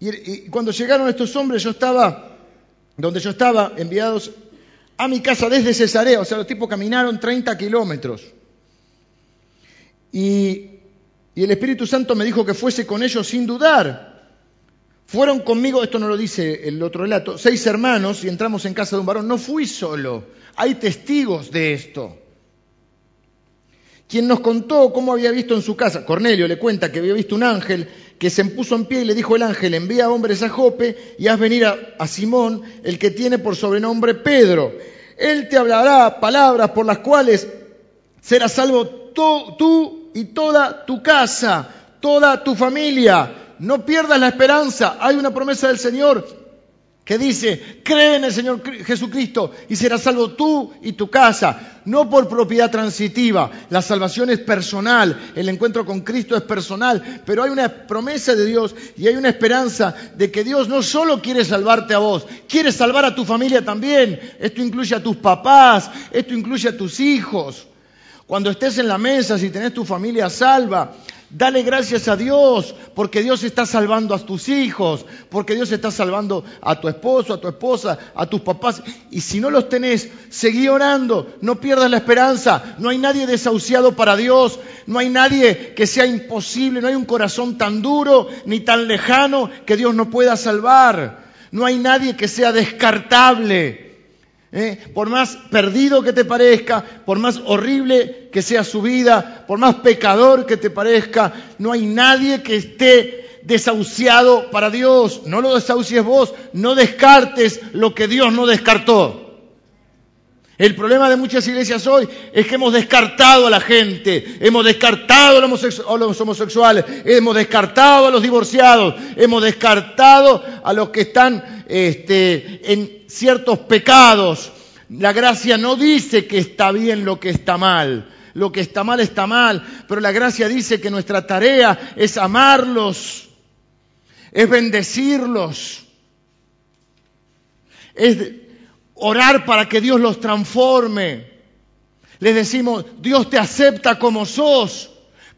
y cuando llegaron estos hombres, yo estaba, donde yo estaba, enviados a mi casa desde Cesarea, o sea, los tipos caminaron 30 kilómetros. Y, el Espíritu Santo me dijo que fuese con ellos sin dudar. Fueron conmigo, esto no lo dice el otro relato, seis hermanos y entramos en casa de un varón. No fui solo, hay testigos de esto. Quien nos contó cómo había visto en su casa, Cornelio le cuenta que había visto un ángel que se puso en pie y le dijo el ángel, envía hombres a Jope y haz venir a, Simón, el que tiene por sobrenombre Pedro. Él te hablará palabras por las cuales serás salvo tú y toda tu casa, toda tu familia no pierdas la esperanza. Hay una promesa del Señor que dice, cree en el Señor Jesucristo y serás salvo tú y tu casa, no por propiedad transitiva. La salvación es personal, el encuentro con Cristo es personal, pero hay una promesa de Dios y hay una esperanza de que Dios no solo quiere salvarte a vos, quiere salvar a tu familia también. Esto incluye a tus papás, esto incluye a tus hijos. Cuando estés en la mesa, si tenés tu familia salva, Dale gracias a Dios porque Dios está salvando a tus hijos, porque Dios está salvando a tu esposo, a tu esposa, a tus papás. Y si no los tenés, seguí orando, no pierdas la esperanza. No hay nadie desahuciado para Dios, no hay nadie que sea imposible, no hay un corazón tan duro ni tan lejano que Dios no pueda salvar. No hay nadie que sea descartable. ¿Eh? Por más perdido que te parezca, por más horrible que sea su vida, por más pecador que te parezca, no hay nadie que esté desahuciado para Dios. No lo desahucies vos, no descartes lo que Dios no descartó. El problema de muchas iglesias hoy es que hemos descartado a la gente, hemos descartado a los homosexuales, hemos descartado a los divorciados, hemos descartado a los que están este, en ciertos pecados. La gracia no dice que está bien lo que está mal. Lo que está mal está mal, pero la gracia dice que nuestra tarea es amarlos, es bendecirlos, es orar para que Dios los transforme. Les decimos, Dios te acepta como sos,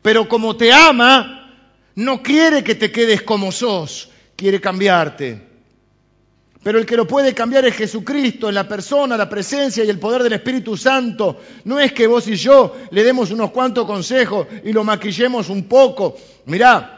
pero como te ama, no quiere que te quedes como sos, quiere cambiarte. Pero el que lo puede cambiar es Jesucristo, en la persona, la presencia y el poder del Espíritu Santo. No es que vos y yo le demos unos cuantos consejos y lo maquillemos un poco. Mirá,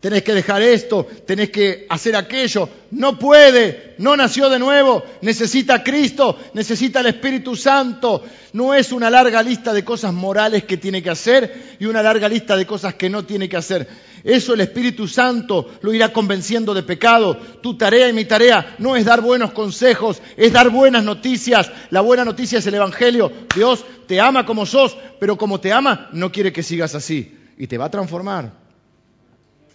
tenés que dejar esto, tenés que hacer aquello. No puede, no nació de nuevo, necesita a Cristo, necesita el Espíritu Santo. No es una larga lista de cosas morales que tiene que hacer y una larga lista de cosas que no tiene que hacer. Eso el Espíritu Santo lo irá convenciendo de pecado. Tu tarea y mi tarea no es dar buenos consejos, es dar buenas noticias. La buena noticia es el Evangelio. Dios te ama como sos, pero como te ama, no quiere que sigas así. Y te va a transformar.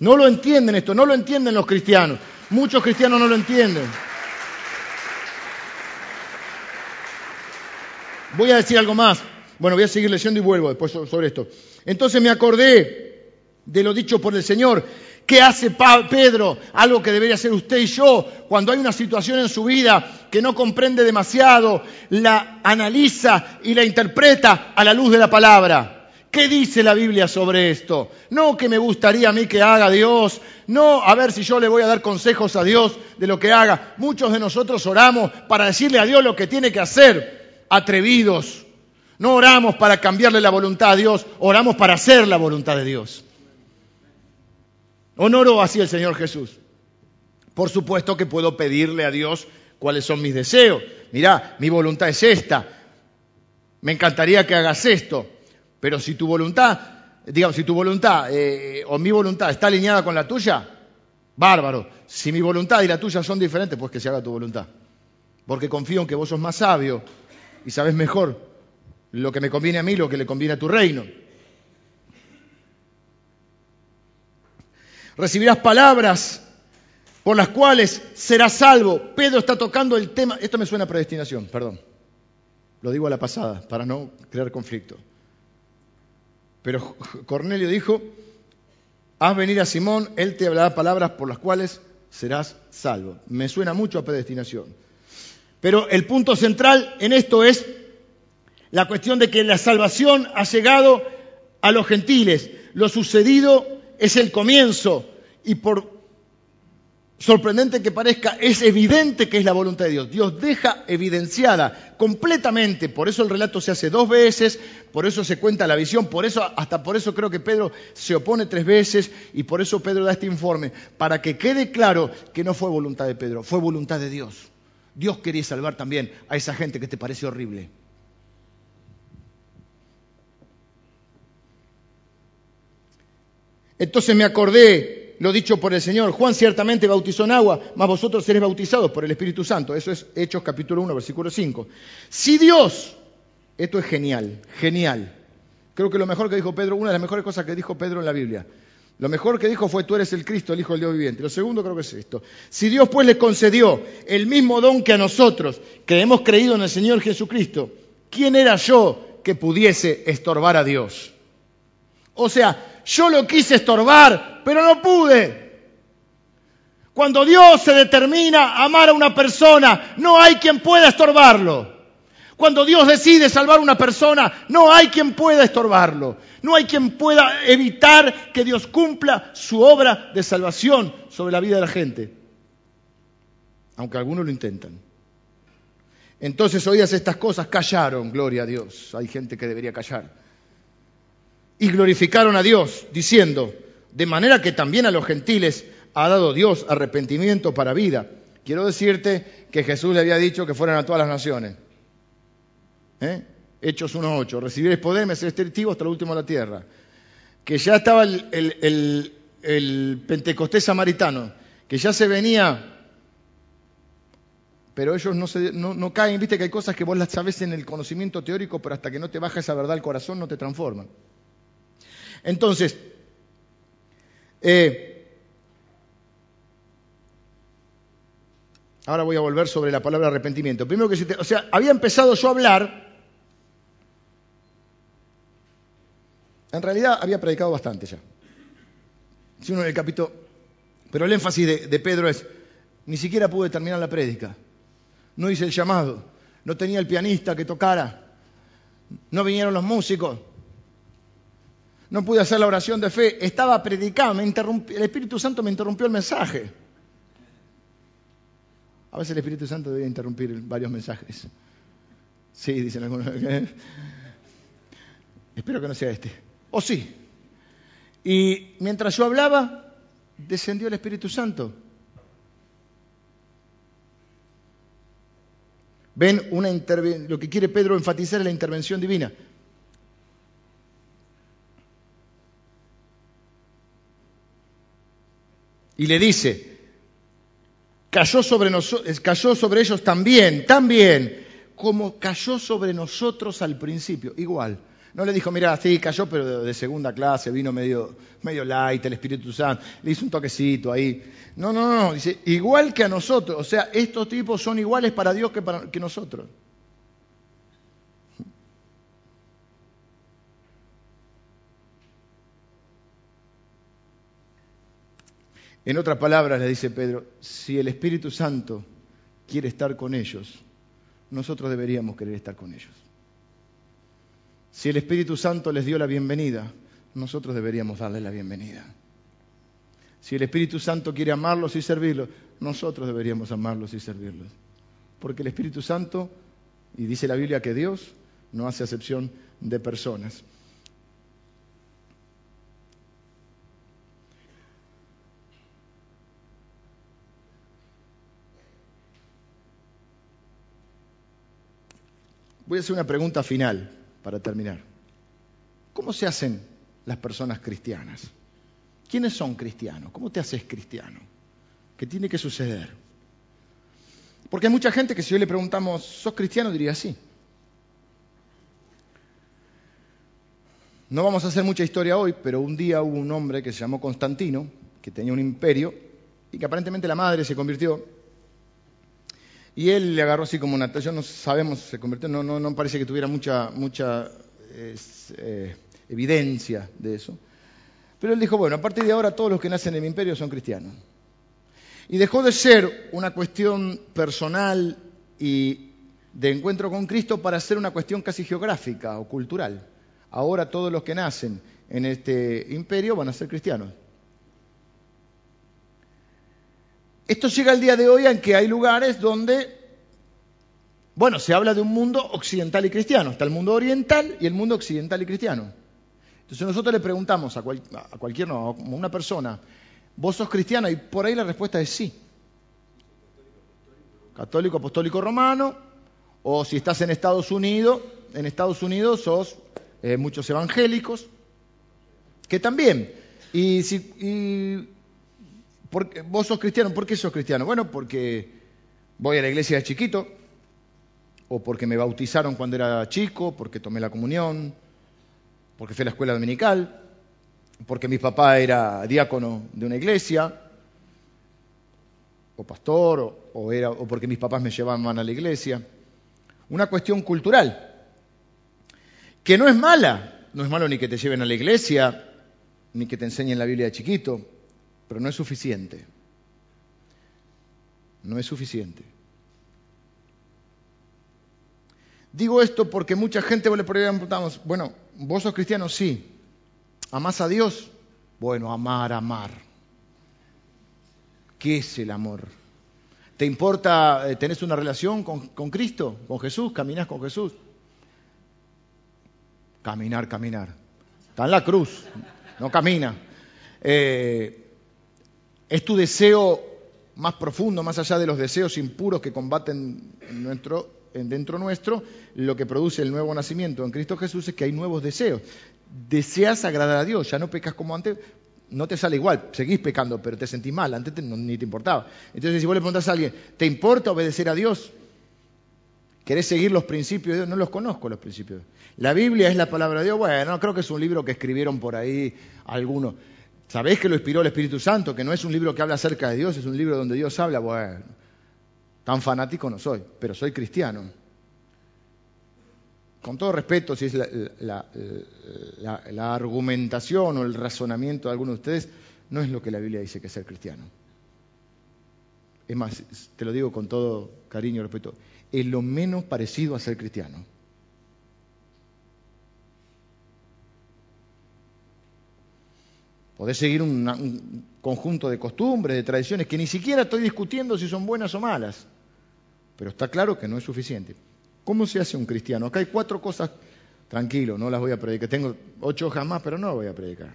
No lo entienden esto, no lo entienden los cristianos. Muchos cristianos no lo entienden. Voy a decir algo más. Bueno, voy a seguir leyendo y vuelvo después sobre esto. Entonces me acordé de lo dicho por el Señor. ¿Qué hace Pedro? Algo que debería hacer usted y yo cuando hay una situación en su vida que no comprende demasiado, la analiza y la interpreta a la luz de la palabra. ¿Qué dice la Biblia sobre esto? No que me gustaría a mí que haga Dios, no a ver si yo le voy a dar consejos a Dios de lo que haga. Muchos de nosotros oramos para decirle a Dios lo que tiene que hacer, atrevidos. No oramos para cambiarle la voluntad a Dios, oramos para hacer la voluntad de Dios. Honoro así el Señor Jesús. Por supuesto que puedo pedirle a Dios cuáles son mis deseos. Mirá, mi voluntad es esta. Me encantaría que hagas esto. Pero si tu voluntad, digamos, si tu voluntad eh, o mi voluntad está alineada con la tuya, bárbaro. Si mi voluntad y la tuya son diferentes, pues que se haga tu voluntad. Porque confío en que vos sos más sabio y sabes mejor lo que me conviene a mí, lo que le conviene a tu reino. recibirás palabras por las cuales serás salvo. Pedro está tocando el tema, esto me suena a predestinación, perdón, lo digo a la pasada para no crear conflicto. Pero Cornelio dijo, haz venir a Simón, él te hablará palabras por las cuales serás salvo. Me suena mucho a predestinación. Pero el punto central en esto es la cuestión de que la salvación ha llegado a los gentiles. Lo sucedido es el comienzo y por sorprendente que parezca, es evidente que es la voluntad de Dios. Dios deja evidenciada completamente, por eso el relato se hace dos veces, por eso se cuenta la visión, por eso, hasta por eso creo que Pedro se opone tres veces y por eso Pedro da este informe, para que quede claro que no fue voluntad de Pedro, fue voluntad de Dios. Dios quería salvar también a esa gente que te parece horrible. Entonces me acordé lo dicho por el Señor. Juan ciertamente bautizó en agua, mas vosotros seréis bautizados por el Espíritu Santo. Eso es Hechos capítulo 1, versículo 5. Si Dios, esto es genial, genial. Creo que lo mejor que dijo Pedro, una de las mejores cosas que dijo Pedro en la Biblia. Lo mejor que dijo fue, tú eres el Cristo, el Hijo del Dios viviente. Lo segundo creo que es esto. Si Dios pues les concedió el mismo don que a nosotros, que hemos creído en el Señor Jesucristo, ¿quién era yo que pudiese estorbar a Dios? O sea, yo lo quise estorbar, pero no pude. Cuando Dios se determina a amar a una persona, no hay quien pueda estorbarlo. Cuando Dios decide salvar a una persona, no hay quien pueda estorbarlo. No hay quien pueda evitar que Dios cumpla su obra de salvación sobre la vida de la gente. Aunque algunos lo intentan. Entonces, oídas estas cosas, callaron, gloria a Dios. Hay gente que debería callar y glorificaron a Dios, diciendo, de manera que también a los gentiles ha dado Dios arrepentimiento para vida. Quiero decirte que Jesús le había dicho que fueran a todas las naciones. ¿Eh? Hechos 1.8, recibiréis poder, me seréis testigos hasta lo último de la tierra. Que ya estaba el, Pentecostés samaritano, que ya se venía, pero ellos no, se, no, no caen, viste que hay cosas que vos las sabes en el conocimiento teórico, pero hasta que no te baja esa verdad al corazón no te transforman. Entonces, eh, ahora voy a volver sobre la palabra arrepentimiento. Primero que, o sea, había empezado yo a hablar, en realidad había predicado bastante ya. Si uno en el capítulo, pero el énfasis de, de Pedro es, ni siquiera pude terminar la prédica, no hice el llamado, no tenía el pianista que tocara, no vinieron los músicos, no pude hacer la oración de fe, estaba predicando, me el Espíritu Santo me interrumpió el mensaje. A veces el Espíritu Santo debe interrumpir varios mensajes. Sí, dicen algunos. Espero que no sea este. O sí. Y mientras yo hablaba, descendió el Espíritu Santo. Ven, una lo que quiere Pedro enfatizar es la intervención divina. Y le dice, cayó sobre, cayó sobre ellos también, también, como cayó sobre nosotros al principio, igual. No le dijo, mira, sí, cayó, pero de, segunda clase, vino medio, medio light, el Espíritu Santo, le hizo un toquecito ahí. No, no, no, dice, igual que a nosotros. O sea, estos tipos son iguales para Dios que para que nosotros. En otras palabras, le dice Pedro, si el Espíritu Santo quiere estar con ellos, nosotros deberíamos querer estar con ellos. Si el Espíritu Santo les dio la bienvenida, nosotros deberíamos darle la bienvenida. Si el Espíritu Santo quiere amarlos y servirlos, nosotros deberíamos amarlos y servirlos. Porque el Espíritu Santo, y dice la Biblia que Dios no hace acepción de personas. Voy a hacer una pregunta final para terminar. ¿Cómo se hacen las personas cristianas? ¿Quiénes son cristianos? ¿Cómo te haces cristiano? ¿Qué tiene que suceder? Porque hay mucha gente que si hoy le preguntamos, ¿sos cristiano? diría sí. No vamos a hacer mucha historia hoy, pero un día hubo un hombre que se llamó Constantino, que tenía un imperio, y que aparentemente la madre se convirtió y él le agarró así como una atención, no sabemos, se convirtió, no, no, no parece que tuviera mucha, mucha eh, evidencia de eso. Pero él dijo, bueno, a partir de ahora todos los que nacen en mi imperio son cristianos. Y dejó de ser una cuestión personal y de encuentro con Cristo para ser una cuestión casi geográfica o cultural. Ahora todos los que nacen en este imperio van a ser cristianos. Esto llega al día de hoy en que hay lugares donde, bueno, se habla de un mundo occidental y cristiano. Está el mundo oriental y el mundo occidental y cristiano. Entonces nosotros le preguntamos a, cualquier, no, a una persona, ¿vos sos cristiano? Y por ahí la respuesta es sí. Católico, apostólico romano, o si estás en Estados Unidos, en Estados Unidos sos eh, muchos evangélicos, que también. Y, si, vos sos cristiano, ¿por qué sos cristiano? Bueno, porque voy a la iglesia de chiquito, o porque me bautizaron cuando era chico, porque tomé la comunión, porque fui a la escuela dominical, porque mi papá era diácono de una iglesia, o pastor, o, era, o porque mis papás me llevaban a la iglesia. Una cuestión cultural, que no es mala, no es malo ni que te lleven a la iglesia, ni que te enseñen la Biblia de chiquito, pero no es suficiente. No es suficiente. Digo esto porque mucha gente le preguntamos, bueno, ¿vos sos cristiano? Sí. ¿Amás a Dios? Bueno, amar, amar. ¿Qué es el amor? ¿Te importa, eh, tenés una relación con, con Cristo, con Jesús? ¿Caminás con Jesús? Caminar, caminar. Está en la cruz, no camina. Eh, es tu deseo más profundo, más allá de los deseos impuros que combaten dentro nuestro, lo que produce el nuevo nacimiento en Cristo Jesús es que hay nuevos deseos. Deseas agradar a Dios, ya no pecas como antes, no te sale igual, seguís pecando, pero te sentís mal, antes ni te importaba. Entonces, si vos le preguntás a alguien, ¿te importa obedecer a Dios? ¿Querés seguir los principios de Dios? No los conozco los principios. La Biblia es la palabra de Dios. Bueno, creo que es un libro que escribieron por ahí algunos. ¿Sabés que lo inspiró el Espíritu Santo? Que no es un libro que habla acerca de Dios, es un libro donde Dios habla. Bueno, tan fanático no soy, pero soy cristiano. Con todo respeto, si es la, la argumentación o el razonamiento de algunos de ustedes, no es lo que la Biblia dice que es ser cristiano. Es más, te lo digo con todo cariño y respeto, es lo menos parecido a ser cristiano. Podés seguir un, conjunto de costumbres, de tradiciones, que ni siquiera estoy discutiendo si son buenas o malas, pero está claro que no es suficiente. ¿Cómo se hace un cristiano? Acá hay cuatro cosas, tranquilo, no las voy a predicar. Tengo ocho hojas más, pero no las voy a predicar.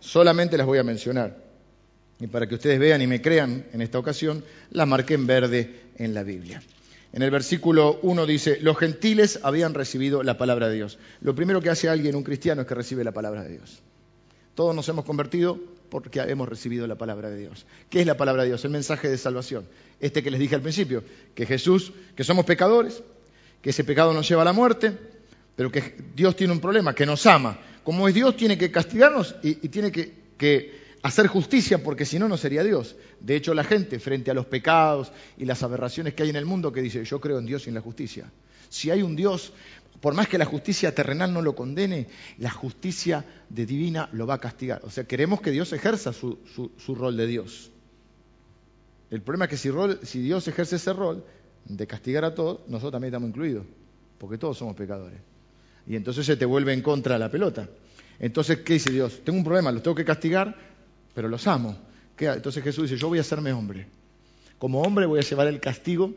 Solamente las voy a mencionar. Y para que ustedes vean y me crean en esta ocasión, las marqué en verde en la Biblia. En el versículo 1 dice, los gentiles habían recibido la palabra de Dios. Lo primero que hace alguien, un cristiano, es que recibe la palabra de Dios. Todos nos hemos convertido porque hemos recibido la palabra de Dios. ¿Qué es la palabra de Dios? El mensaje de salvación. Este que les dije al principio, que Jesús, que somos pecadores, que ese pecado nos lleva a la muerte, pero que Dios tiene un problema, que nos ama. Como es Dios, tiene que castigarnos y, tiene que, que hacer justicia porque si no, no sería Dios. De hecho, la gente, frente a los pecados y las aberraciones que hay en el mundo, que dice, yo creo en Dios y en la justicia. Si hay un Dios, por más que la justicia terrenal no lo condene, la justicia de divina lo va a castigar. O sea, queremos que Dios ejerza su, rol de Dios. El problema es que si, si Dios ejerce ese rol de castigar a todos, nosotros también estamos incluidos, porque todos somos pecadores. Y entonces se te vuelve en contra la pelota. Entonces, ¿qué dice Dios? Tengo un problema, los tengo que castigar, pero los amo. Entonces Jesús dice, yo voy a hacerme hombre. Como hombre voy a llevar el castigo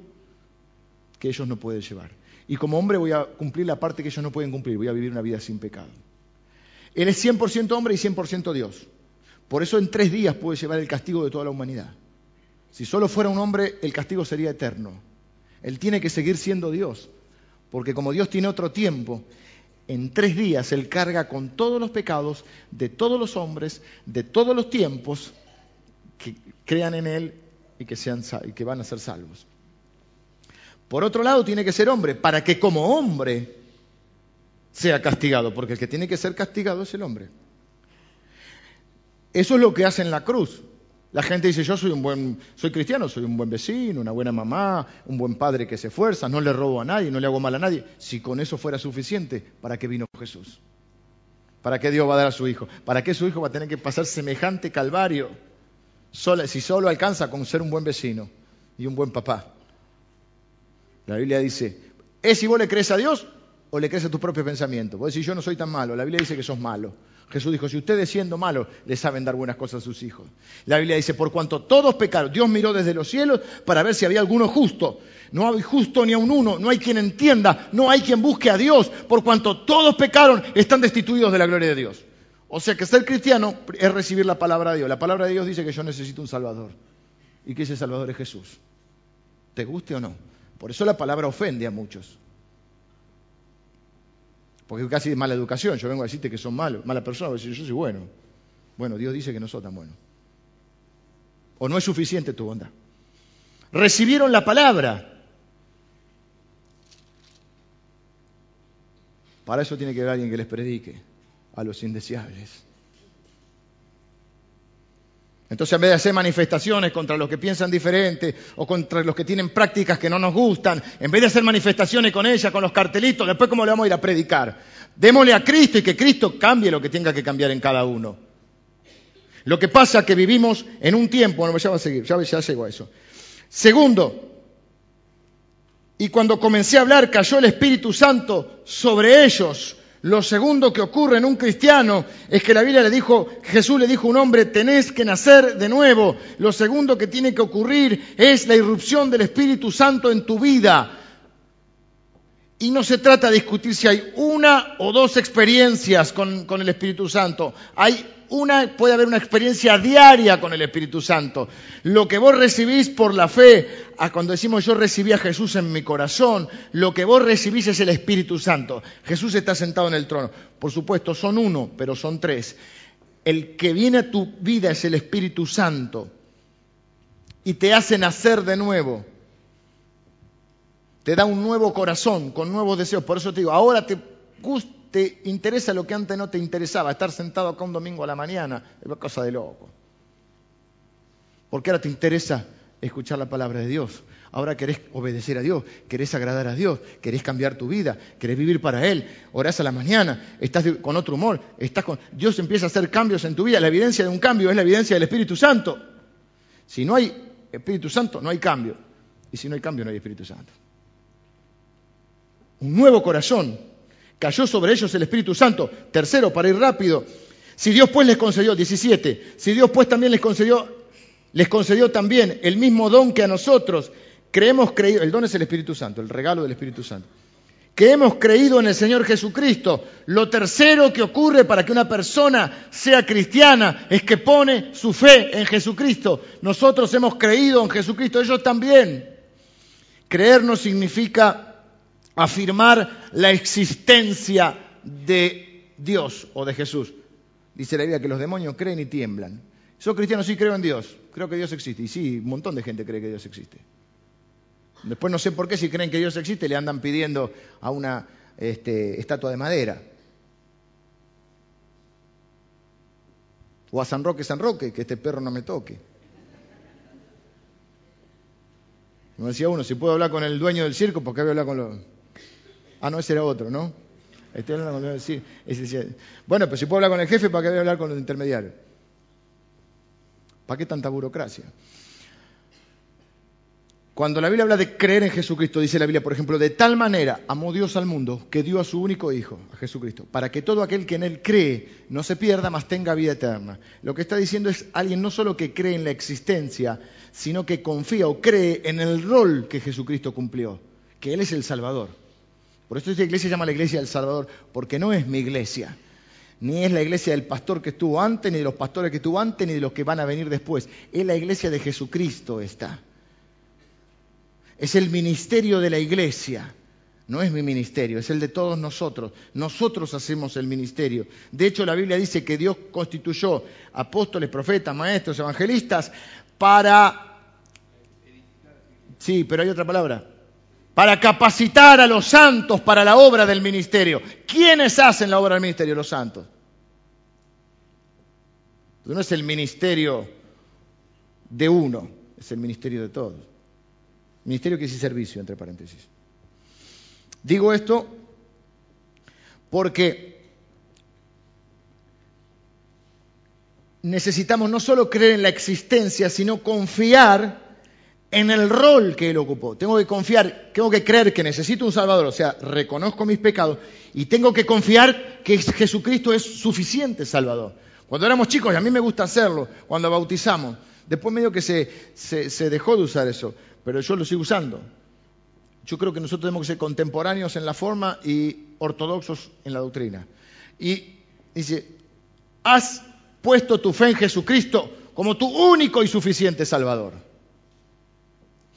que ellos no pueden llevar. Y como hombre voy a cumplir la parte que ellos no pueden cumplir. Voy a vivir una vida sin pecado. Él es 100% hombre y 100% Dios. Por eso en tres días puede llevar el castigo de toda la humanidad. Si solo fuera un hombre, el castigo sería eterno. Él tiene que seguir siendo Dios. Porque como Dios tiene otro tiempo, en tres días Él carga con todos los pecados de todos los hombres, de todos los tiempos, que crean en Él y que, que van a ser salvos. Por otro lado, tiene que ser hombre, para que como hombre sea castigado, porque el que tiene que ser castigado es el hombre. Eso es lo que hace en la cruz. La gente dice, yo soy un buen, soy cristiano, soy un buen vecino, una buena mamá, un buen padre que se esfuerza, no le robo a nadie, no le hago mal a nadie. Si con eso fuera suficiente, ¿para qué vino Jesús? ¿Para qué Dios va a dar a su hijo? ¿Para qué su hijo va a tener que pasar semejante calvario? si solo alcanza con ser un buen vecino y un buen papá. La Biblia dice, ¿es si vos le crees a Dios o le crees a tu propio pensamiento? Vos decís, yo no soy tan malo. La Biblia dice que sos malo. Jesús dijo, si ustedes siendo malos le saben dar buenas cosas a sus hijos. La Biblia dice, por cuanto todos pecaron, Dios miró desde los cielos para ver si había alguno justo. No hay justo ni a un uno, no hay quien entienda, no hay quien busque a Dios. Por cuanto todos pecaron, están destituidos de la gloria de Dios. O sea que ser cristiano es recibir la palabra de Dios. La palabra de Dios dice que yo necesito un Salvador. Y que ese Salvador es Jesús. ¿Te guste o no? Por eso la palabra ofende a muchos. Porque casi es mala educación. Yo vengo a decirte que son malos, mala persona, yo soy bueno. Bueno, Dios dice que no soy tan bueno. O no es suficiente tu bondad. Recibieron la palabra. Para eso tiene que haber alguien que les predique a los indeseables. Entonces, en vez de hacer manifestaciones contra los que piensan diferente o contra los que tienen prácticas que no nos gustan, en vez de hacer manifestaciones con ella, con los cartelitos, después cómo le vamos a ir a predicar. Démosle a Cristo y que Cristo cambie lo que tenga que cambiar en cada uno. Lo que pasa es que vivimos en un tiempo, bueno, ya va a seguir, ya, ya llego a eso. Segundo, y cuando comencé a hablar cayó el Espíritu Santo sobre ellos lo segundo que ocurre en un cristiano es que la Biblia le dijo, Jesús le dijo a un hombre, tenés que nacer de nuevo. Lo segundo que tiene que ocurrir es la irrupción del Espíritu Santo en tu vida. Y no se trata de discutir si hay una o dos experiencias con, con el Espíritu Santo. Hay una, puede haber una experiencia diaria con el Espíritu Santo. Lo que vos recibís por la fe, a cuando decimos yo recibí a Jesús en mi corazón, lo que vos recibís es el Espíritu Santo. Jesús está sentado en el trono. Por supuesto, son uno, pero son tres. El que viene a tu vida es el Espíritu Santo y te hace nacer de nuevo. Te da un nuevo corazón con nuevos deseos. Por eso te digo, ahora te gusta te interesa lo que antes no te interesaba, estar sentado acá un domingo a la mañana, es cosa de loco. Porque ahora te interesa escuchar la palabra de Dios. Ahora querés obedecer a Dios, querés agradar a Dios, querés cambiar tu vida, querés vivir para Él, orás a la mañana, estás con otro humor, estás con... Dios empieza a hacer cambios en tu vida. La evidencia de un cambio es la evidencia del Espíritu Santo. Si no hay Espíritu Santo, no hay cambio. Y si no hay cambio, no hay Espíritu Santo. Un nuevo corazón, Cayó sobre ellos el Espíritu Santo. Tercero, para ir rápido, si Dios pues les concedió, 17, si Dios pues también les concedió, les concedió también el mismo don que a nosotros, creemos creído, el don es el Espíritu Santo, el regalo del Espíritu Santo, que hemos creído en el Señor Jesucristo. Lo tercero que ocurre para que una persona sea cristiana es que pone su fe en Jesucristo. Nosotros hemos creído en Jesucristo, ellos también. Creer no significa afirmar la existencia de Dios o de Jesús. Dice la Biblia que los demonios creen y tiemblan. Soy cristiano, sí creo en Dios, creo que Dios existe. Y sí, un montón de gente cree que Dios existe. Después no sé por qué si creen que Dios existe le andan pidiendo a una este, estatua de madera. O a San Roque, San Roque, que este perro no me toque. Como decía uno, si puedo hablar con el dueño del circo, ¿por qué voy a hablar con los... Ah, no, ese era otro, ¿no? Este bueno, pero si puedo hablar con el jefe, ¿para qué voy a hablar con los intermediarios? ¿Para qué tanta burocracia? Cuando la Biblia habla de creer en Jesucristo, dice la Biblia, por ejemplo, de tal manera amó Dios al mundo que dio a su único Hijo, a Jesucristo, para que todo aquel que en Él cree no se pierda, mas tenga vida eterna. Lo que está diciendo es alguien no solo que cree en la existencia, sino que confía o cree en el rol que Jesucristo cumplió, que Él es el Salvador. Por eso esta iglesia se llama la iglesia del Salvador, porque no es mi iglesia, ni es la iglesia del pastor que estuvo antes, ni de los pastores que estuvo antes, ni de los que van a venir después. Es la iglesia de Jesucristo está. Es el ministerio de la iglesia. No es mi ministerio, es el de todos nosotros. Nosotros hacemos el ministerio. De hecho, la Biblia dice que Dios constituyó apóstoles, profetas, maestros, evangelistas para... Sí, pero hay otra palabra para capacitar a los santos para la obra del ministerio. ¿Quiénes hacen la obra del ministerio? Los santos. No es el ministerio de uno, es el ministerio de todos. Ministerio que es servicio, entre paréntesis. Digo esto porque necesitamos no solo creer en la existencia, sino confiar en el rol que Él ocupó. Tengo que confiar, tengo que creer que necesito un Salvador, o sea, reconozco mis pecados y tengo que confiar que Jesucristo es suficiente Salvador. Cuando éramos chicos, y a mí me gusta hacerlo, cuando bautizamos, después medio que se, se dejó de usar eso, pero yo lo sigo usando. Yo creo que nosotros tenemos que ser contemporáneos en la forma y ortodoxos en la doctrina. Y dice, has puesto tu fe en Jesucristo como tu único y suficiente Salvador.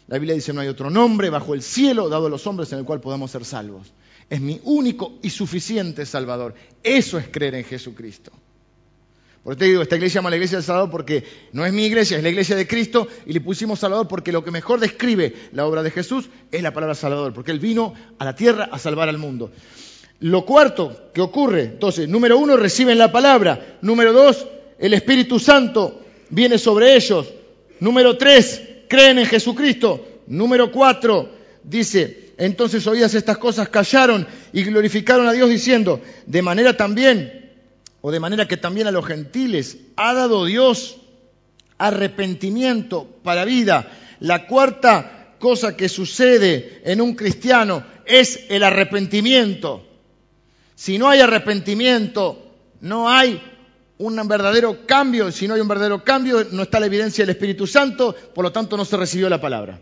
La Biblia dice, no hay otro nombre bajo el cielo dado a los hombres en el cual podamos ser salvos. Es mi único y suficiente Salvador. Eso es creer en Jesucristo. Por eso te digo, esta iglesia se llama la iglesia del Salvador porque no es mi iglesia, es la iglesia de Cristo y le pusimos Salvador porque lo que mejor describe la obra de Jesús es la palabra Salvador, porque Él vino a la tierra a salvar al mundo. Lo cuarto que ocurre, entonces, número uno, reciben la palabra. Número dos, el Espíritu Santo viene sobre ellos. Número tres, creen en Jesucristo. Número cuatro, dice, entonces oídas estas cosas, callaron y glorificaron a Dios diciendo, de manera también, o de manera que también a los gentiles ha dado Dios arrepentimiento para vida. La cuarta cosa que sucede en un cristiano es el arrepentimiento. Si no hay arrepentimiento, no hay un verdadero cambio. Si no hay un verdadero cambio, no está la evidencia del Espíritu Santo, por lo tanto no se recibió la palabra.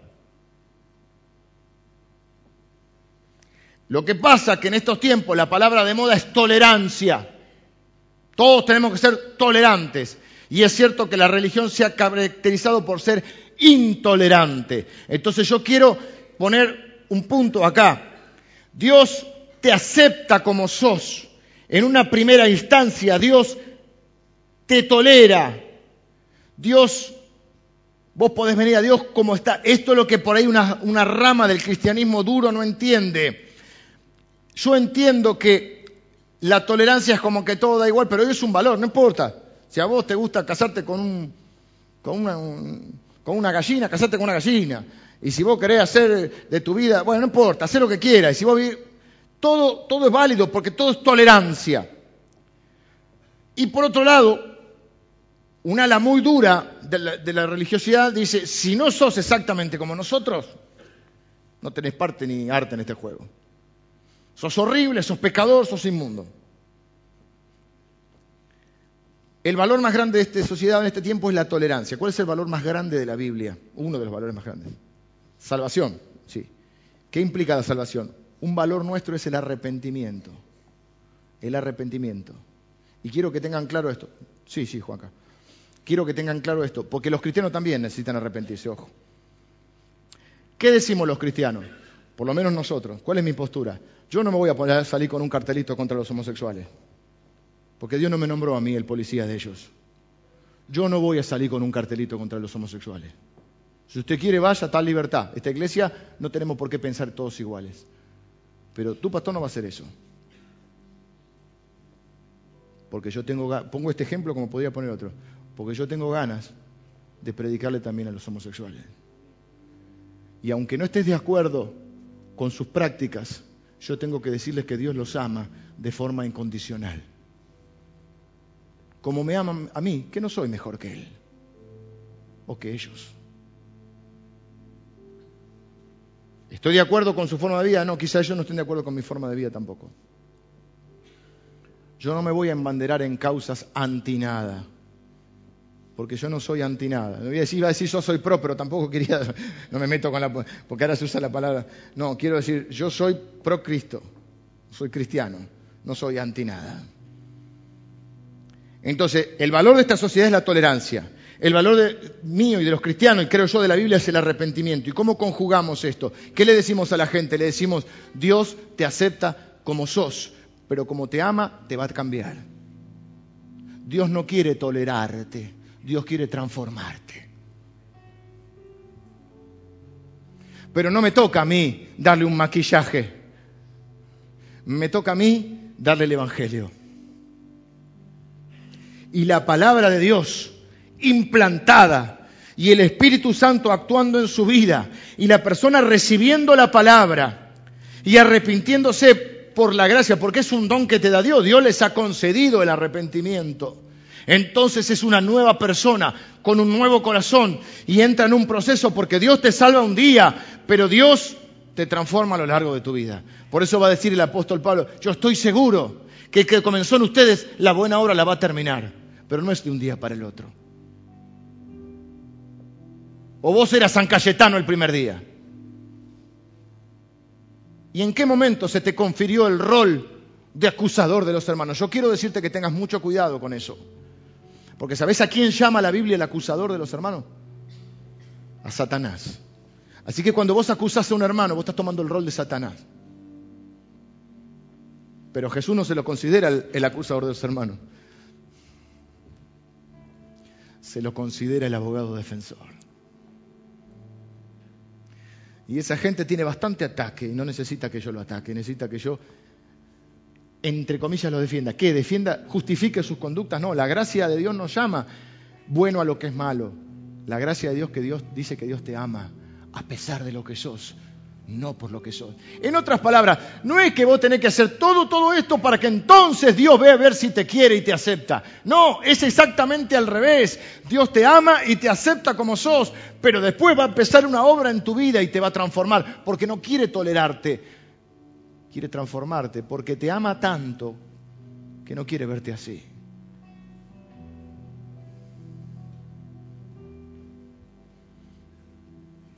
Lo que pasa es que en estos tiempos la palabra de moda es tolerancia. Todos tenemos que ser tolerantes. Y es cierto que la religión se ha caracterizado por ser intolerante. Entonces yo quiero poner un punto acá. Dios te acepta como sos. En una primera instancia Dios te tolera. Dios, vos podés venir a Dios como está. Esto es lo que por ahí una, rama del cristianismo duro no entiende. Yo entiendo que la tolerancia es como que todo da igual, pero es un valor, no importa. Si a vos te gusta casarte con, un, con, una, gallina, casarte con una gallina. Y si vos querés hacer de tu vida, bueno, no importa, haz lo que quieras. Y si vos todo, todo es válido porque todo es tolerancia. Y por otro lado, un ala muy dura de la, religiosidad dice, si no sos exactamente como nosotros, no tenés parte ni arte en este juego. Sos horrible, sos pecador, sos inmundo. El valor más grande de esta sociedad en este tiempo es la tolerancia. ¿Cuál es el valor más grande de la Biblia? Uno de los valores más grandes. Salvación, sí. ¿Qué implica la salvación? Un valor nuestro es el arrepentimiento. El arrepentimiento. Y quiero que tengan claro esto. Sí, sí, Juanca quiero que tengan claro esto, porque los cristianos también necesitan arrepentirse, ojo. ¿Qué decimos los cristianos? Por lo menos nosotros. ¿Cuál es mi postura? Yo no me voy a poner a salir con un cartelito contra los homosexuales, porque Dios no me nombró a mí el policía de ellos. Yo no voy a salir con un cartelito contra los homosexuales. Si usted quiere, vaya, tal libertad. Esta iglesia no tenemos por qué pensar todos iguales. Pero tu pastor no va a hacer eso. Porque yo tengo, pongo este ejemplo como podría poner otro porque yo tengo ganas de predicarle también a los homosexuales. Y aunque no estés de acuerdo con sus prácticas, yo tengo que decirles que Dios los ama de forma incondicional. Como me aman a mí, que no soy mejor que Él o que ellos. ¿Estoy de acuerdo con su forma de vida? No, quizás ellos no estén de acuerdo con mi forma de vida tampoco. Yo no me voy a embanderar en causas anti nada porque yo no soy anti nada. iba a decir yo soy pro, pero tampoco quería, no me meto con la, porque ahora se usa la palabra. No, quiero decir, yo soy pro Cristo, soy cristiano, no soy anti nada. Entonces, el valor de esta sociedad es la tolerancia. El valor de, mío y de los cristianos, y creo yo de la Biblia, es el arrepentimiento. ¿Y cómo conjugamos esto? ¿Qué le decimos a la gente? Le decimos, Dios te acepta como sos, pero como te ama, te va a cambiar. Dios no quiere tolerarte. Dios quiere transformarte. Pero no me toca a mí darle un maquillaje. Me toca a mí darle el Evangelio. Y la palabra de Dios implantada y el Espíritu Santo actuando en su vida y la persona recibiendo la palabra y arrepintiéndose por la gracia, porque es un don que te da Dios. Dios les ha concedido el arrepentimiento. Entonces es una nueva persona con un nuevo corazón y entra en un proceso porque Dios te salva un día, pero Dios te transforma a lo largo de tu vida. Por eso va a decir el apóstol Pablo, yo estoy seguro que el que comenzó en ustedes la buena obra la va a terminar, pero no es de un día para el otro. O vos eras San Cayetano el primer día. ¿Y en qué momento se te confirió el rol de acusador de los hermanos? Yo quiero decirte que tengas mucho cuidado con eso. Porque ¿sabes a quién llama la Biblia el acusador de los hermanos? A Satanás. Así que cuando vos acusás a un hermano, vos estás tomando el rol de Satanás. Pero Jesús no se lo considera el, acusador de los hermanos. Se lo considera el abogado defensor. Y esa gente tiene bastante ataque y no necesita que yo lo ataque, necesita que yo, entre comillas, lo defienda. ¿Qué? ¿Defienda, justifique sus conductas? No, la gracia de Dios nos llama bueno a lo que es malo. La gracia de Dios que Dios dice que Dios te ama a pesar de lo que sos, no por lo que sos. En otras palabras, no es que vos tenés que hacer todo, todo esto para que entonces Dios vea a ver si te quiere y te acepta. No, es exactamente al revés. Dios te ama y te acepta como sos, pero después va a empezar una obra en tu vida y te va a transformar, porque no quiere tolerarte, quiere transformarte, porque te ama tanto que no quiere verte así.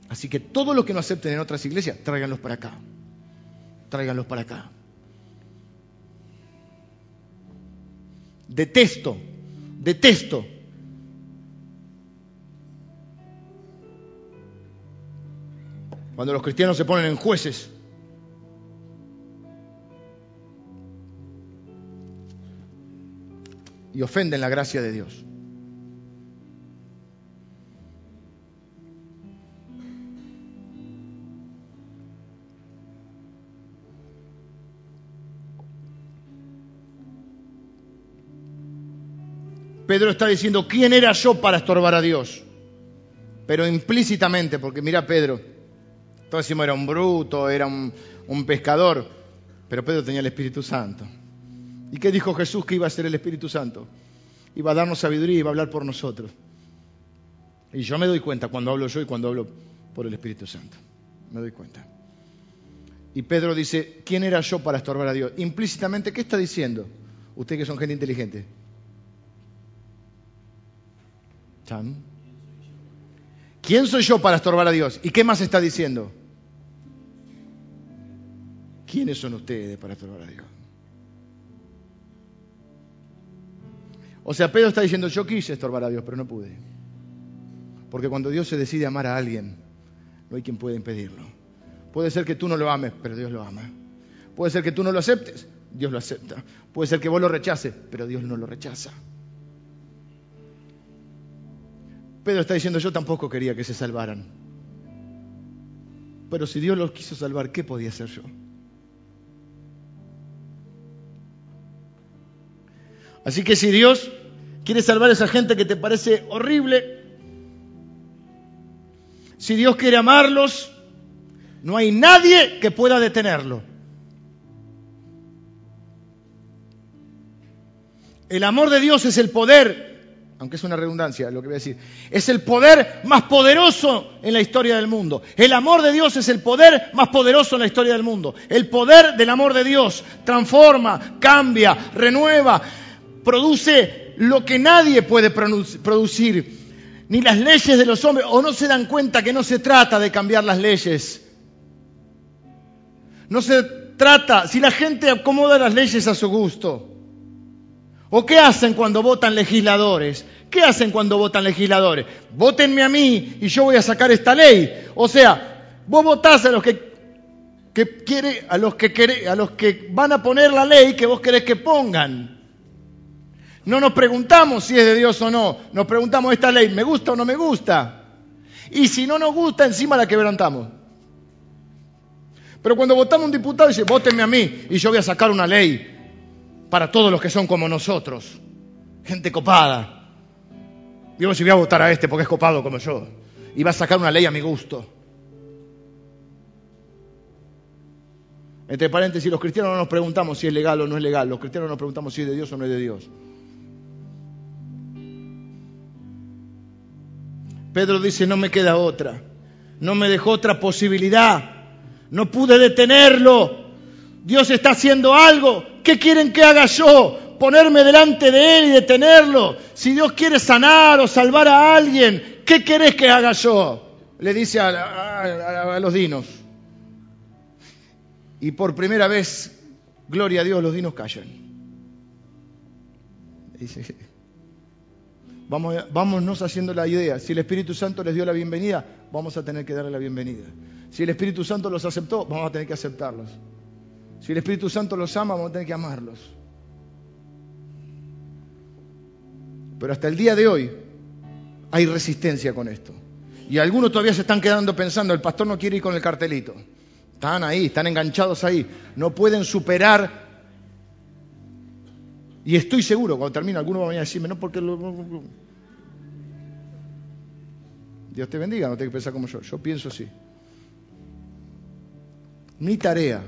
Así que todo lo que no acepten en otras iglesias, tráiganlos para acá. Tráiganlos para acá. Detesto, detesto. Cuando los cristianos se ponen en jueces. Y ofenden la gracia de Dios. Pedro está diciendo, ¿quién era yo para estorbar a Dios? Pero implícitamente, porque mira Pedro, todos decimos era un bruto, era un, un pescador, pero Pedro tenía el Espíritu Santo. ¿Y qué dijo Jesús que iba a ser el Espíritu Santo? Iba a darnos sabiduría y iba a hablar por nosotros. Y yo me doy cuenta cuando hablo yo y cuando hablo por el Espíritu Santo. Me doy cuenta. Y Pedro dice, ¿quién era yo para estorbar a Dios? Implícitamente, ¿qué está diciendo? Ustedes que son gente inteligente. ¿Quién soy yo para estorbar a Dios? ¿Y qué más está diciendo? ¿Quiénes son ustedes para estorbar a Dios? O sea, Pedro está diciendo, yo quise estorbar a Dios, pero no pude. Porque cuando Dios se decide amar a alguien, no hay quien pueda impedirlo. Puede ser que tú no lo ames, pero Dios lo ama. Puede ser que tú no lo aceptes, Dios lo acepta. Puede ser que vos lo rechaces, pero Dios no lo rechaza. Pedro está diciendo, yo tampoco quería que se salvaran. Pero si Dios los quiso salvar, ¿qué podía hacer yo? Así que si Dios quiere salvar a esa gente que te parece horrible, si Dios quiere amarlos, no hay nadie que pueda detenerlo. El amor de Dios es el poder aunque es una redundancia lo que voy a decir, es el poder más poderoso en la historia del mundo. El amor de Dios es el poder más poderoso en la historia del mundo. El poder del amor de Dios transforma, cambia, renueva, produce lo que nadie puede producir, ni las leyes de los hombres, o no se dan cuenta que no se trata de cambiar las leyes. No se trata, si la gente acomoda las leyes a su gusto, ¿O qué hacen cuando votan legisladores? ¿Qué hacen cuando votan legisladores? Vótenme a mí y yo voy a sacar esta ley. O sea, vos votás a los que, quiere, a los que a los que van a poner la ley que vos querés que pongan. No nos preguntamos si es de Dios o no. Nos preguntamos esta ley, ¿me gusta o no me gusta? Y si no nos gusta, encima la quebrantamos. Pero cuando votamos un diputado, dice, vótenme a mí y yo voy a sacar una ley para todos los que son como nosotros. Gente copada. Digo, si voy a votar a este porque es copado como yo. Y va a sacar una ley a mi gusto. Entre paréntesis, los cristianos no nos preguntamos si es legal o no es legal. Los cristianos nos preguntamos si es de Dios o no es de Dios. Pedro dice, no me queda otra, no me dejó otra posibilidad, no pude detenerlo. Dios está haciendo algo, ¿qué quieren que haga yo? Ponerme delante de Él y detenerlo. Si Dios quiere sanar o salvar a alguien, ¿qué querés que haga yo? Le dice a, los dinos. Y por primera vez, gloria a Dios, los dinos callan. Dice, vamos, vámonos haciendo la idea. Si el Espíritu Santo les dio la bienvenida, vamos a tener que darle la bienvenida. Si el Espíritu Santo los aceptó, vamos a tener que aceptarlos. Si el Espíritu Santo los ama, vamos a tener que amarlos. Pero hasta el día de hoy hay resistencia con esto. Y algunos todavía se están quedando pensando, el pastor no quiere ir con el cartelito. Están ahí, están enganchados ahí. No pueden superar. Y estoy seguro, cuando termine, alguno va a venir a decirme, no, porque... Dios te bendiga, no tengo que pensar como yo. Yo pienso así. Mi tarea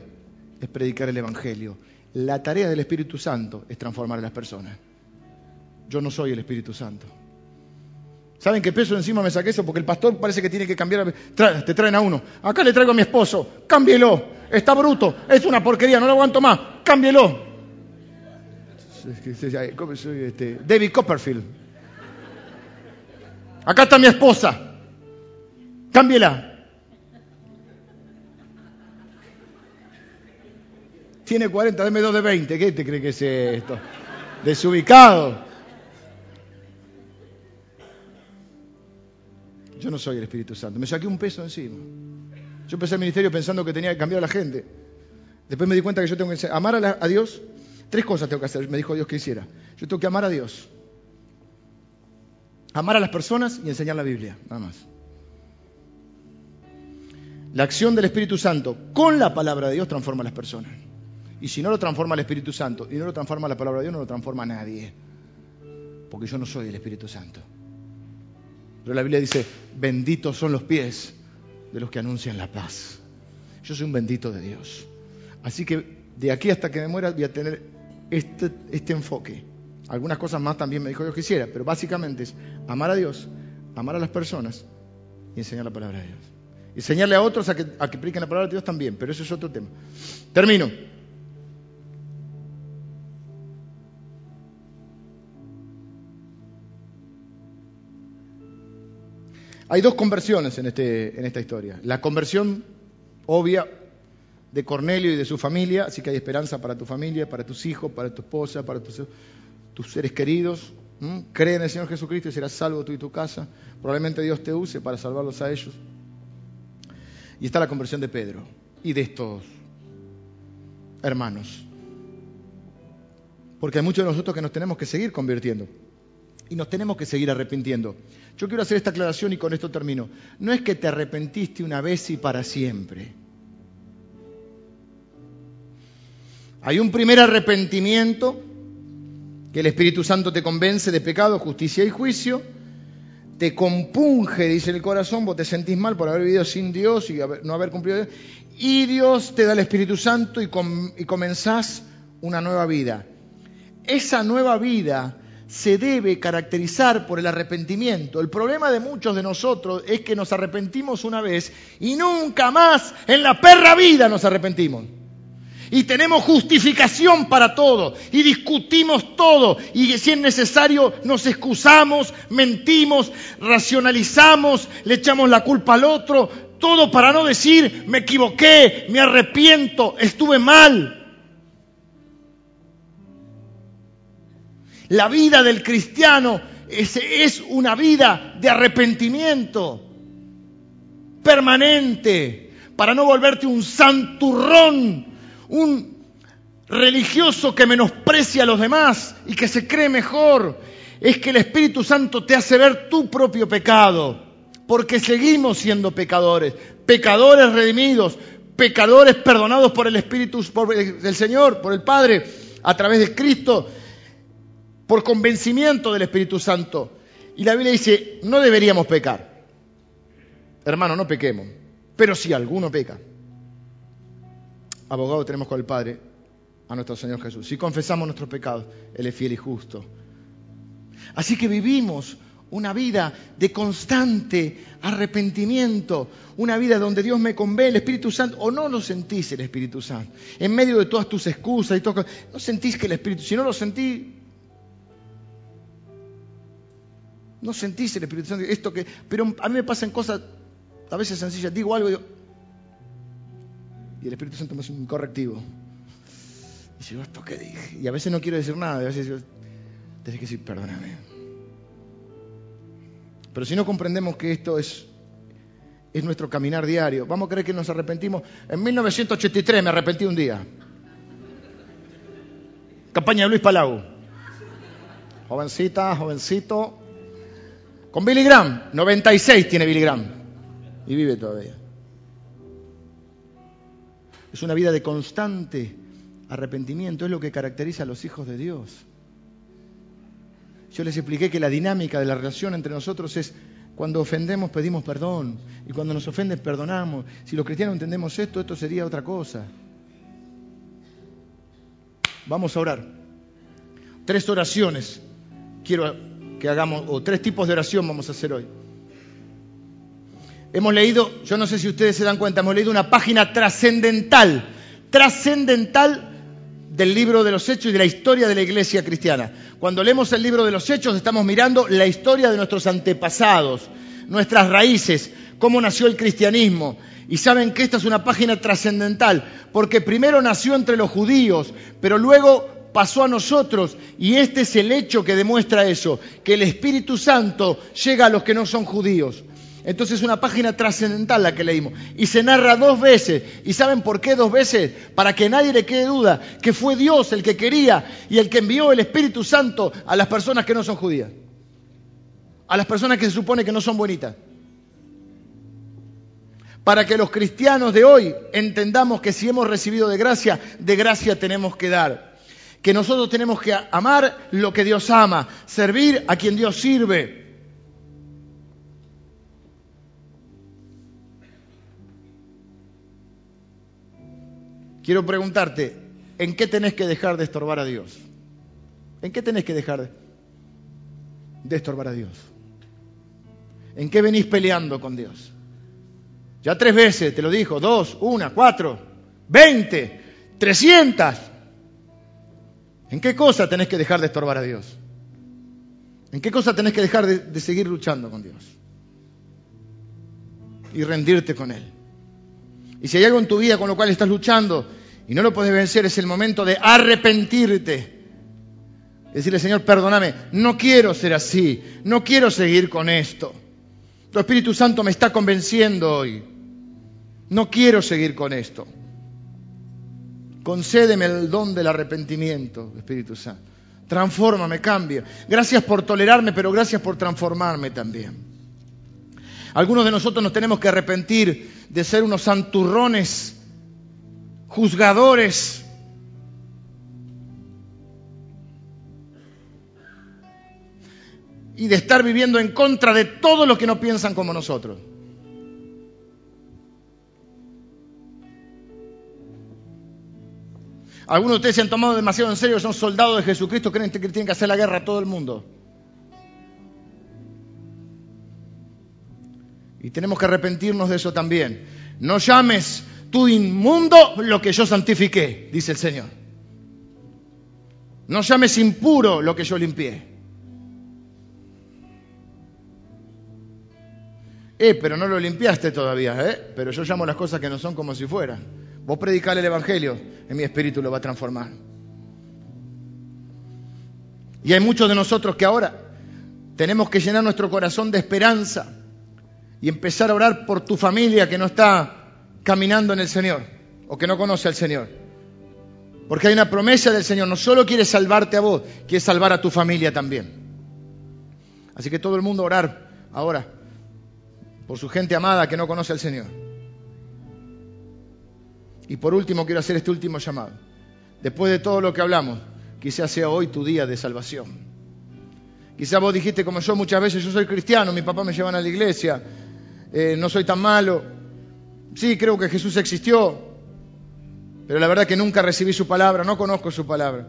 es predicar el Evangelio. La tarea del Espíritu Santo es transformar a las personas. Yo no soy el Espíritu Santo. ¿Saben qué peso encima me saqué eso? Porque el pastor parece que tiene que cambiar. te traen a uno. Acá le traigo a mi esposo. Cámbielo. Está bruto. Es una porquería. No lo aguanto más. Cámbielo. ¿Cómo soy este? David Copperfield. Acá está mi esposa. Cámbiela. Tiene 40, deme dos de 20. ¿Qué te cree que es esto? Desubicado. Yo no soy el Espíritu Santo. Me saqué un peso encima. Yo empecé el ministerio pensando que tenía que cambiar a la gente. Después me di cuenta que yo tengo que amar a, Dios. Tres cosas tengo que hacer, me dijo Dios que hiciera. Yo tengo que amar a Dios. Amar a las personas y enseñar la Biblia, nada más. La acción del Espíritu Santo con la palabra de Dios transforma a las personas. Y si no lo transforma el Espíritu Santo y no lo transforma la palabra de Dios, no lo transforma a nadie. Porque yo no soy el Espíritu Santo. Pero la Biblia dice, benditos son los pies de los que anuncian la paz. Yo soy un bendito de Dios. Así que de aquí hasta que me muera voy a tener este, este enfoque. Algunas cosas más también me dijo Dios que hiciera, pero básicamente es amar a Dios, amar a las personas y enseñar la palabra de Dios. Enseñarle a otros a que, a que apliquen la palabra de Dios también, pero eso es otro tema. Termino. Hay dos conversiones en, este, en esta historia. La conversión obvia de Cornelio y de su familia, así que hay esperanza para tu familia, para tus hijos, para tu esposa, para tus, seres queridos. Cree en el Señor Jesucristo y serás salvo tú y tu casa. Probablemente Dios te use para salvarlos a ellos. Y está la conversión de Pedro y de estos hermanos. Porque hay muchos de nosotros que nos tenemos que seguir convirtiendo y nos tenemos que seguir arrepintiendo. Yo quiero hacer esta aclaración y con esto termino. No es que te arrepentiste una vez y para siempre. Hay un primer arrepentimiento que el Espíritu Santo te convence de pecado, justicia y juicio, te compunge, dice el corazón, vos te sentís mal por haber vivido sin Dios y no haber cumplido, y Dios te da el Espíritu Santo y, y comenzás una nueva vida. Esa nueva vida se debe caracterizar por el arrepentimiento. El problema de muchos de nosotros es que nos arrepentimos una vez y nunca más en la perra vida nos arrepentimos. Y tenemos justificación para todo. Y discutimos todo. Y si es necesario nos excusamos, mentimos, racionalizamos, le echamos la culpa al otro, todo para no decir me equivoqué, me arrepiento, estuve mal. La vida del cristiano es, una vida de arrepentimiento permanente para no volverte un santurrón, un religioso que menosprecia a los demás y que se cree mejor. Es que el Espíritu Santo te hace ver tu propio pecado, porque seguimos siendo pecadores, pecadores redimidos, pecadores perdonados por el Espíritu del Señor, por el Padre, a través de Cristo por convencimiento del Espíritu Santo. Y la Biblia dice, no deberíamos pecar. Hermano, no pequemos. Pero si alguno peca, abogado tenemos con el Padre, a nuestro Señor Jesús. Si confesamos nuestros pecados, Él es fiel y justo. Así que vivimos una vida de constante arrepentimiento, una vida donde Dios me convé el Espíritu Santo, o no lo sentís el Espíritu Santo, en medio de todas tus excusas y todo, no sentís que el Espíritu, si no lo sentí, no sentís el Espíritu Santo, esto que, pero a mí me pasan cosas a veces sencillas, digo algo y, y el Espíritu Santo me hace un correctivo. Y digo, ¿esto qué dije? Y a veces no quiero decir nada, a veces digo, tenés que decir, perdóname. Pero si no comprendemos que esto es, es nuestro caminar diario, vamos a creer que nos arrepentimos. En 1983 me arrepentí un día. Campaña de Luis Palau. Jovencita, jovencito. Con Billy Graham. 96 tiene Billy Graham. Y vive todavía. Es una vida de constante arrepentimiento. Es lo que caracteriza a los hijos de Dios. Yo les expliqué que la dinámica de la relación entre nosotros es cuando ofendemos pedimos perdón y cuando nos ofenden perdonamos. Si los cristianos entendemos esto, esto sería otra cosa. Vamos a orar. Tres oraciones quiero que hagamos, o tres tipos de oración vamos a hacer hoy. Hemos leído, yo no sé si ustedes se dan cuenta, hemos leído una página trascendental, trascendental del libro de los Hechos y de la historia de la iglesia cristiana. Cuando leemos el libro de los Hechos estamos mirando la historia de nuestros antepasados, nuestras raíces, cómo nació el cristianismo. Y saben que esta es una página trascendental, porque primero nació entre los judíos, pero luego pasó a nosotros y este es el hecho que demuestra eso, que el Espíritu Santo llega a los que no son judíos. Entonces es una página trascendental la que leímos. Y se narra dos veces. ¿Y saben por qué dos veces? Para que nadie le quede duda que fue Dios el que quería y el que envió el Espíritu Santo a las personas que no son judías. A las personas que se supone que no son bonitas. Para que los cristianos de hoy entendamos que si hemos recibido de gracia, de gracia tenemos que dar. Que nosotros tenemos que amar lo que Dios ama, servir a quien Dios sirve Quiero preguntarte, ¿en qué tenés que dejar de estorbar a Dios? ¿En qué tenés que dejar de estorbar a Dios? ¿En qué venís peleando con Dios? Ya tres veces te lo dijo, dos, una, cuatro, veinte, trescientas. ¿En qué cosa tenés que dejar de estorbar a Dios? ¿En qué cosa tenés que dejar de, de seguir luchando con Dios? Y rendirte con Él. Y si hay algo en tu vida con lo cual estás luchando y no lo puedes vencer, es el momento de arrepentirte. Decirle, Señor, perdóname, no quiero ser así, no quiero seguir con esto. Tu Espíritu Santo me está convenciendo hoy. No quiero seguir con esto. Concédeme el don del arrepentimiento, Espíritu Santo. Transfórmame, cambia. Gracias por tolerarme, pero gracias por transformarme también. Algunos de nosotros nos tenemos que arrepentir de ser unos santurrones, juzgadores. Y de estar viviendo en contra de todos los que no piensan como nosotros. Algunos de ustedes se han tomado demasiado en serio, son soldados de Jesucristo, creen que tienen que hacer la guerra a todo el mundo. Y tenemos que arrepentirnos de eso también. No llames tú inmundo lo que yo santifiqué, dice el Señor. No llames impuro lo que yo limpié. Eh, pero no lo limpiaste todavía, ¿eh? Pero yo llamo las cosas que no son como si fueran. Vos predicale el Evangelio, en mi espíritu lo va a transformar. Y hay muchos de nosotros que ahora tenemos que llenar nuestro corazón de esperanza y empezar a orar por tu familia que no está caminando en el Señor o que no conoce al Señor. Porque hay una promesa del Señor, no solo quiere salvarte a vos, quiere salvar a tu familia también. Así que todo el mundo orar ahora por su gente amada que no conoce al Señor. Y por último quiero hacer este último llamado. Después de todo lo que hablamos, quizás sea hoy tu día de salvación. Quizás vos dijiste como yo muchas veces, yo soy cristiano, mi papá me llevan a la iglesia, eh, no soy tan malo. Sí, creo que Jesús existió, pero la verdad que nunca recibí su palabra, no conozco su palabra.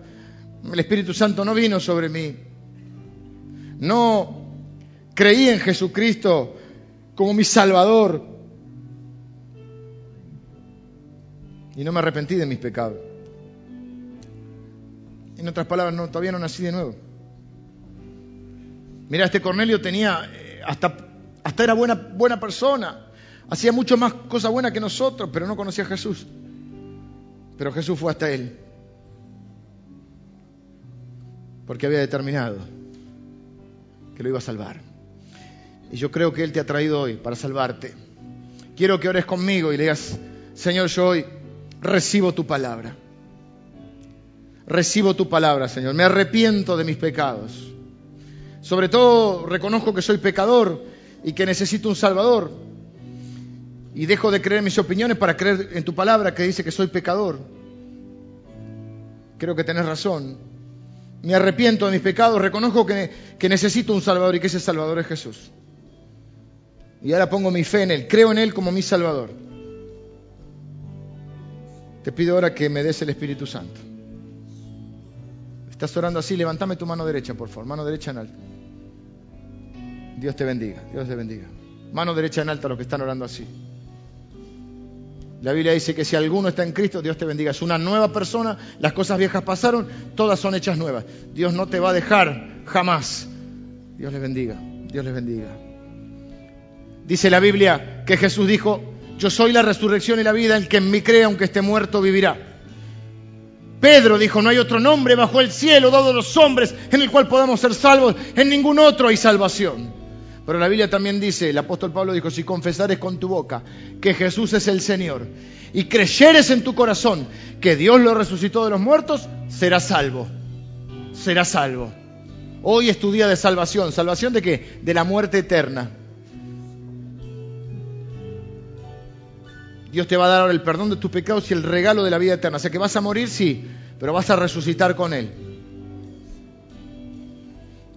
El Espíritu Santo no vino sobre mí. No Creí en Jesucristo como mi Salvador. Y no me arrepentí de mis pecados. En otras palabras, no, todavía no nací de nuevo. Mira, este Cornelio tenía, eh, hasta, hasta era buena, buena persona, hacía mucho más cosas buenas que nosotros, pero no conocía a Jesús. Pero Jesús fue hasta él. Porque había determinado que lo iba a salvar. Y yo creo que Él te ha traído hoy para salvarte. Quiero que ores conmigo y le digas, Señor, yo hoy recibo tu palabra. Recibo tu palabra, Señor. Me arrepiento de mis pecados. Sobre todo reconozco que soy pecador y que necesito un Salvador. Y dejo de creer en mis opiniones para creer en tu palabra que dice que soy pecador. Creo que tenés razón. Me arrepiento de mis pecados, reconozco que, que necesito un Salvador y que ese Salvador es Jesús. Y ahora pongo mi fe en Él, creo en Él como mi Salvador. Te pido ahora que me des el Espíritu Santo. Estás orando así, levántame tu mano derecha, por favor, mano derecha en alto. Dios te bendiga, Dios te bendiga. Mano derecha en alta los que están orando así. La Biblia dice que si alguno está en Cristo, Dios te bendiga. Es una nueva persona, las cosas viejas pasaron, todas son hechas nuevas. Dios no te va a dejar jamás. Dios les bendiga, Dios les bendiga. Dice la Biblia que Jesús dijo, yo soy la resurrección y la vida, el que en mí cree, aunque esté muerto, vivirá. Pedro dijo, no hay otro nombre bajo el cielo dado a los hombres en el cual podamos ser salvos, en ningún otro hay salvación. Pero la Biblia también dice, el apóstol Pablo dijo, si confesares con tu boca que Jesús es el Señor y creyeres en tu corazón que Dios lo resucitó de los muertos, serás salvo. Serás salvo. Hoy es tu día de salvación. ¿Salvación de qué? De la muerte eterna. Dios te va a dar ahora el perdón de tus pecados y el regalo de la vida eterna. O sea que vas a morir, sí, pero vas a resucitar con Él.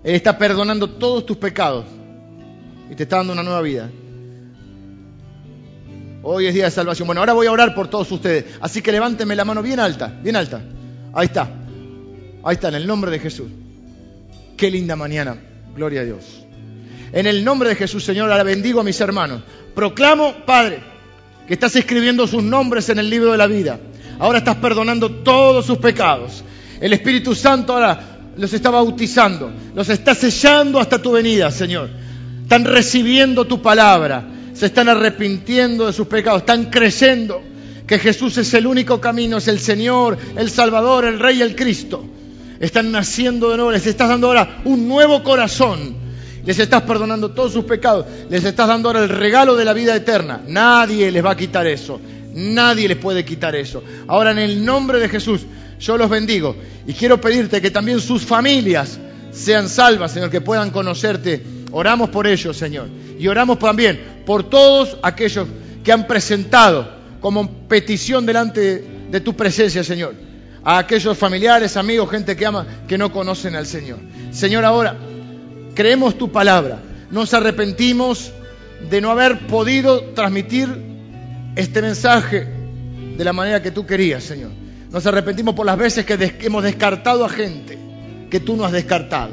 Él está perdonando todos tus pecados y te está dando una nueva vida. Hoy es día de salvación. Bueno, ahora voy a orar por todos ustedes. Así que levánteme la mano bien alta, bien alta. Ahí está. Ahí está, en el nombre de Jesús. Qué linda mañana. Gloria a Dios. En el nombre de Jesús, Señor, ahora bendigo a mis hermanos. Proclamo, Padre, que estás escribiendo sus nombres en el libro de la vida. Ahora estás perdonando todos sus pecados. El Espíritu Santo ahora los está bautizando, los está sellando hasta tu venida, Señor están recibiendo tu palabra, se están arrepintiendo de sus pecados, están creyendo que Jesús es el único camino, es el Señor, el Salvador, el Rey, el Cristo. Están naciendo de nuevo, les estás dando ahora un nuevo corazón, les estás perdonando todos sus pecados, les estás dando ahora el regalo de la vida eterna. Nadie les va a quitar eso, nadie les puede quitar eso. Ahora en el nombre de Jesús yo los bendigo y quiero pedirte que también sus familias sean salvas, Señor, que puedan conocerte Oramos por ellos, Señor. Y oramos también por todos aquellos que han presentado como petición delante de tu presencia, Señor. A aquellos familiares, amigos, gente que ama, que no conocen al Señor. Señor, ahora creemos tu palabra. Nos arrepentimos de no haber podido transmitir este mensaje de la manera que tú querías, Señor. Nos arrepentimos por las veces que hemos descartado a gente que tú no has descartado.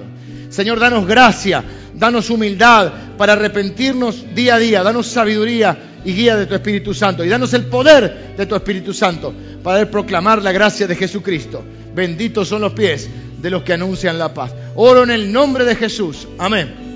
Señor, danos gracia danos humildad para arrepentirnos día a día, danos sabiduría y guía de tu Espíritu Santo y danos el poder de tu Espíritu Santo para proclamar la gracia de Jesucristo. Benditos son los pies de los que anuncian la paz. Oro en el nombre de Jesús. Amén.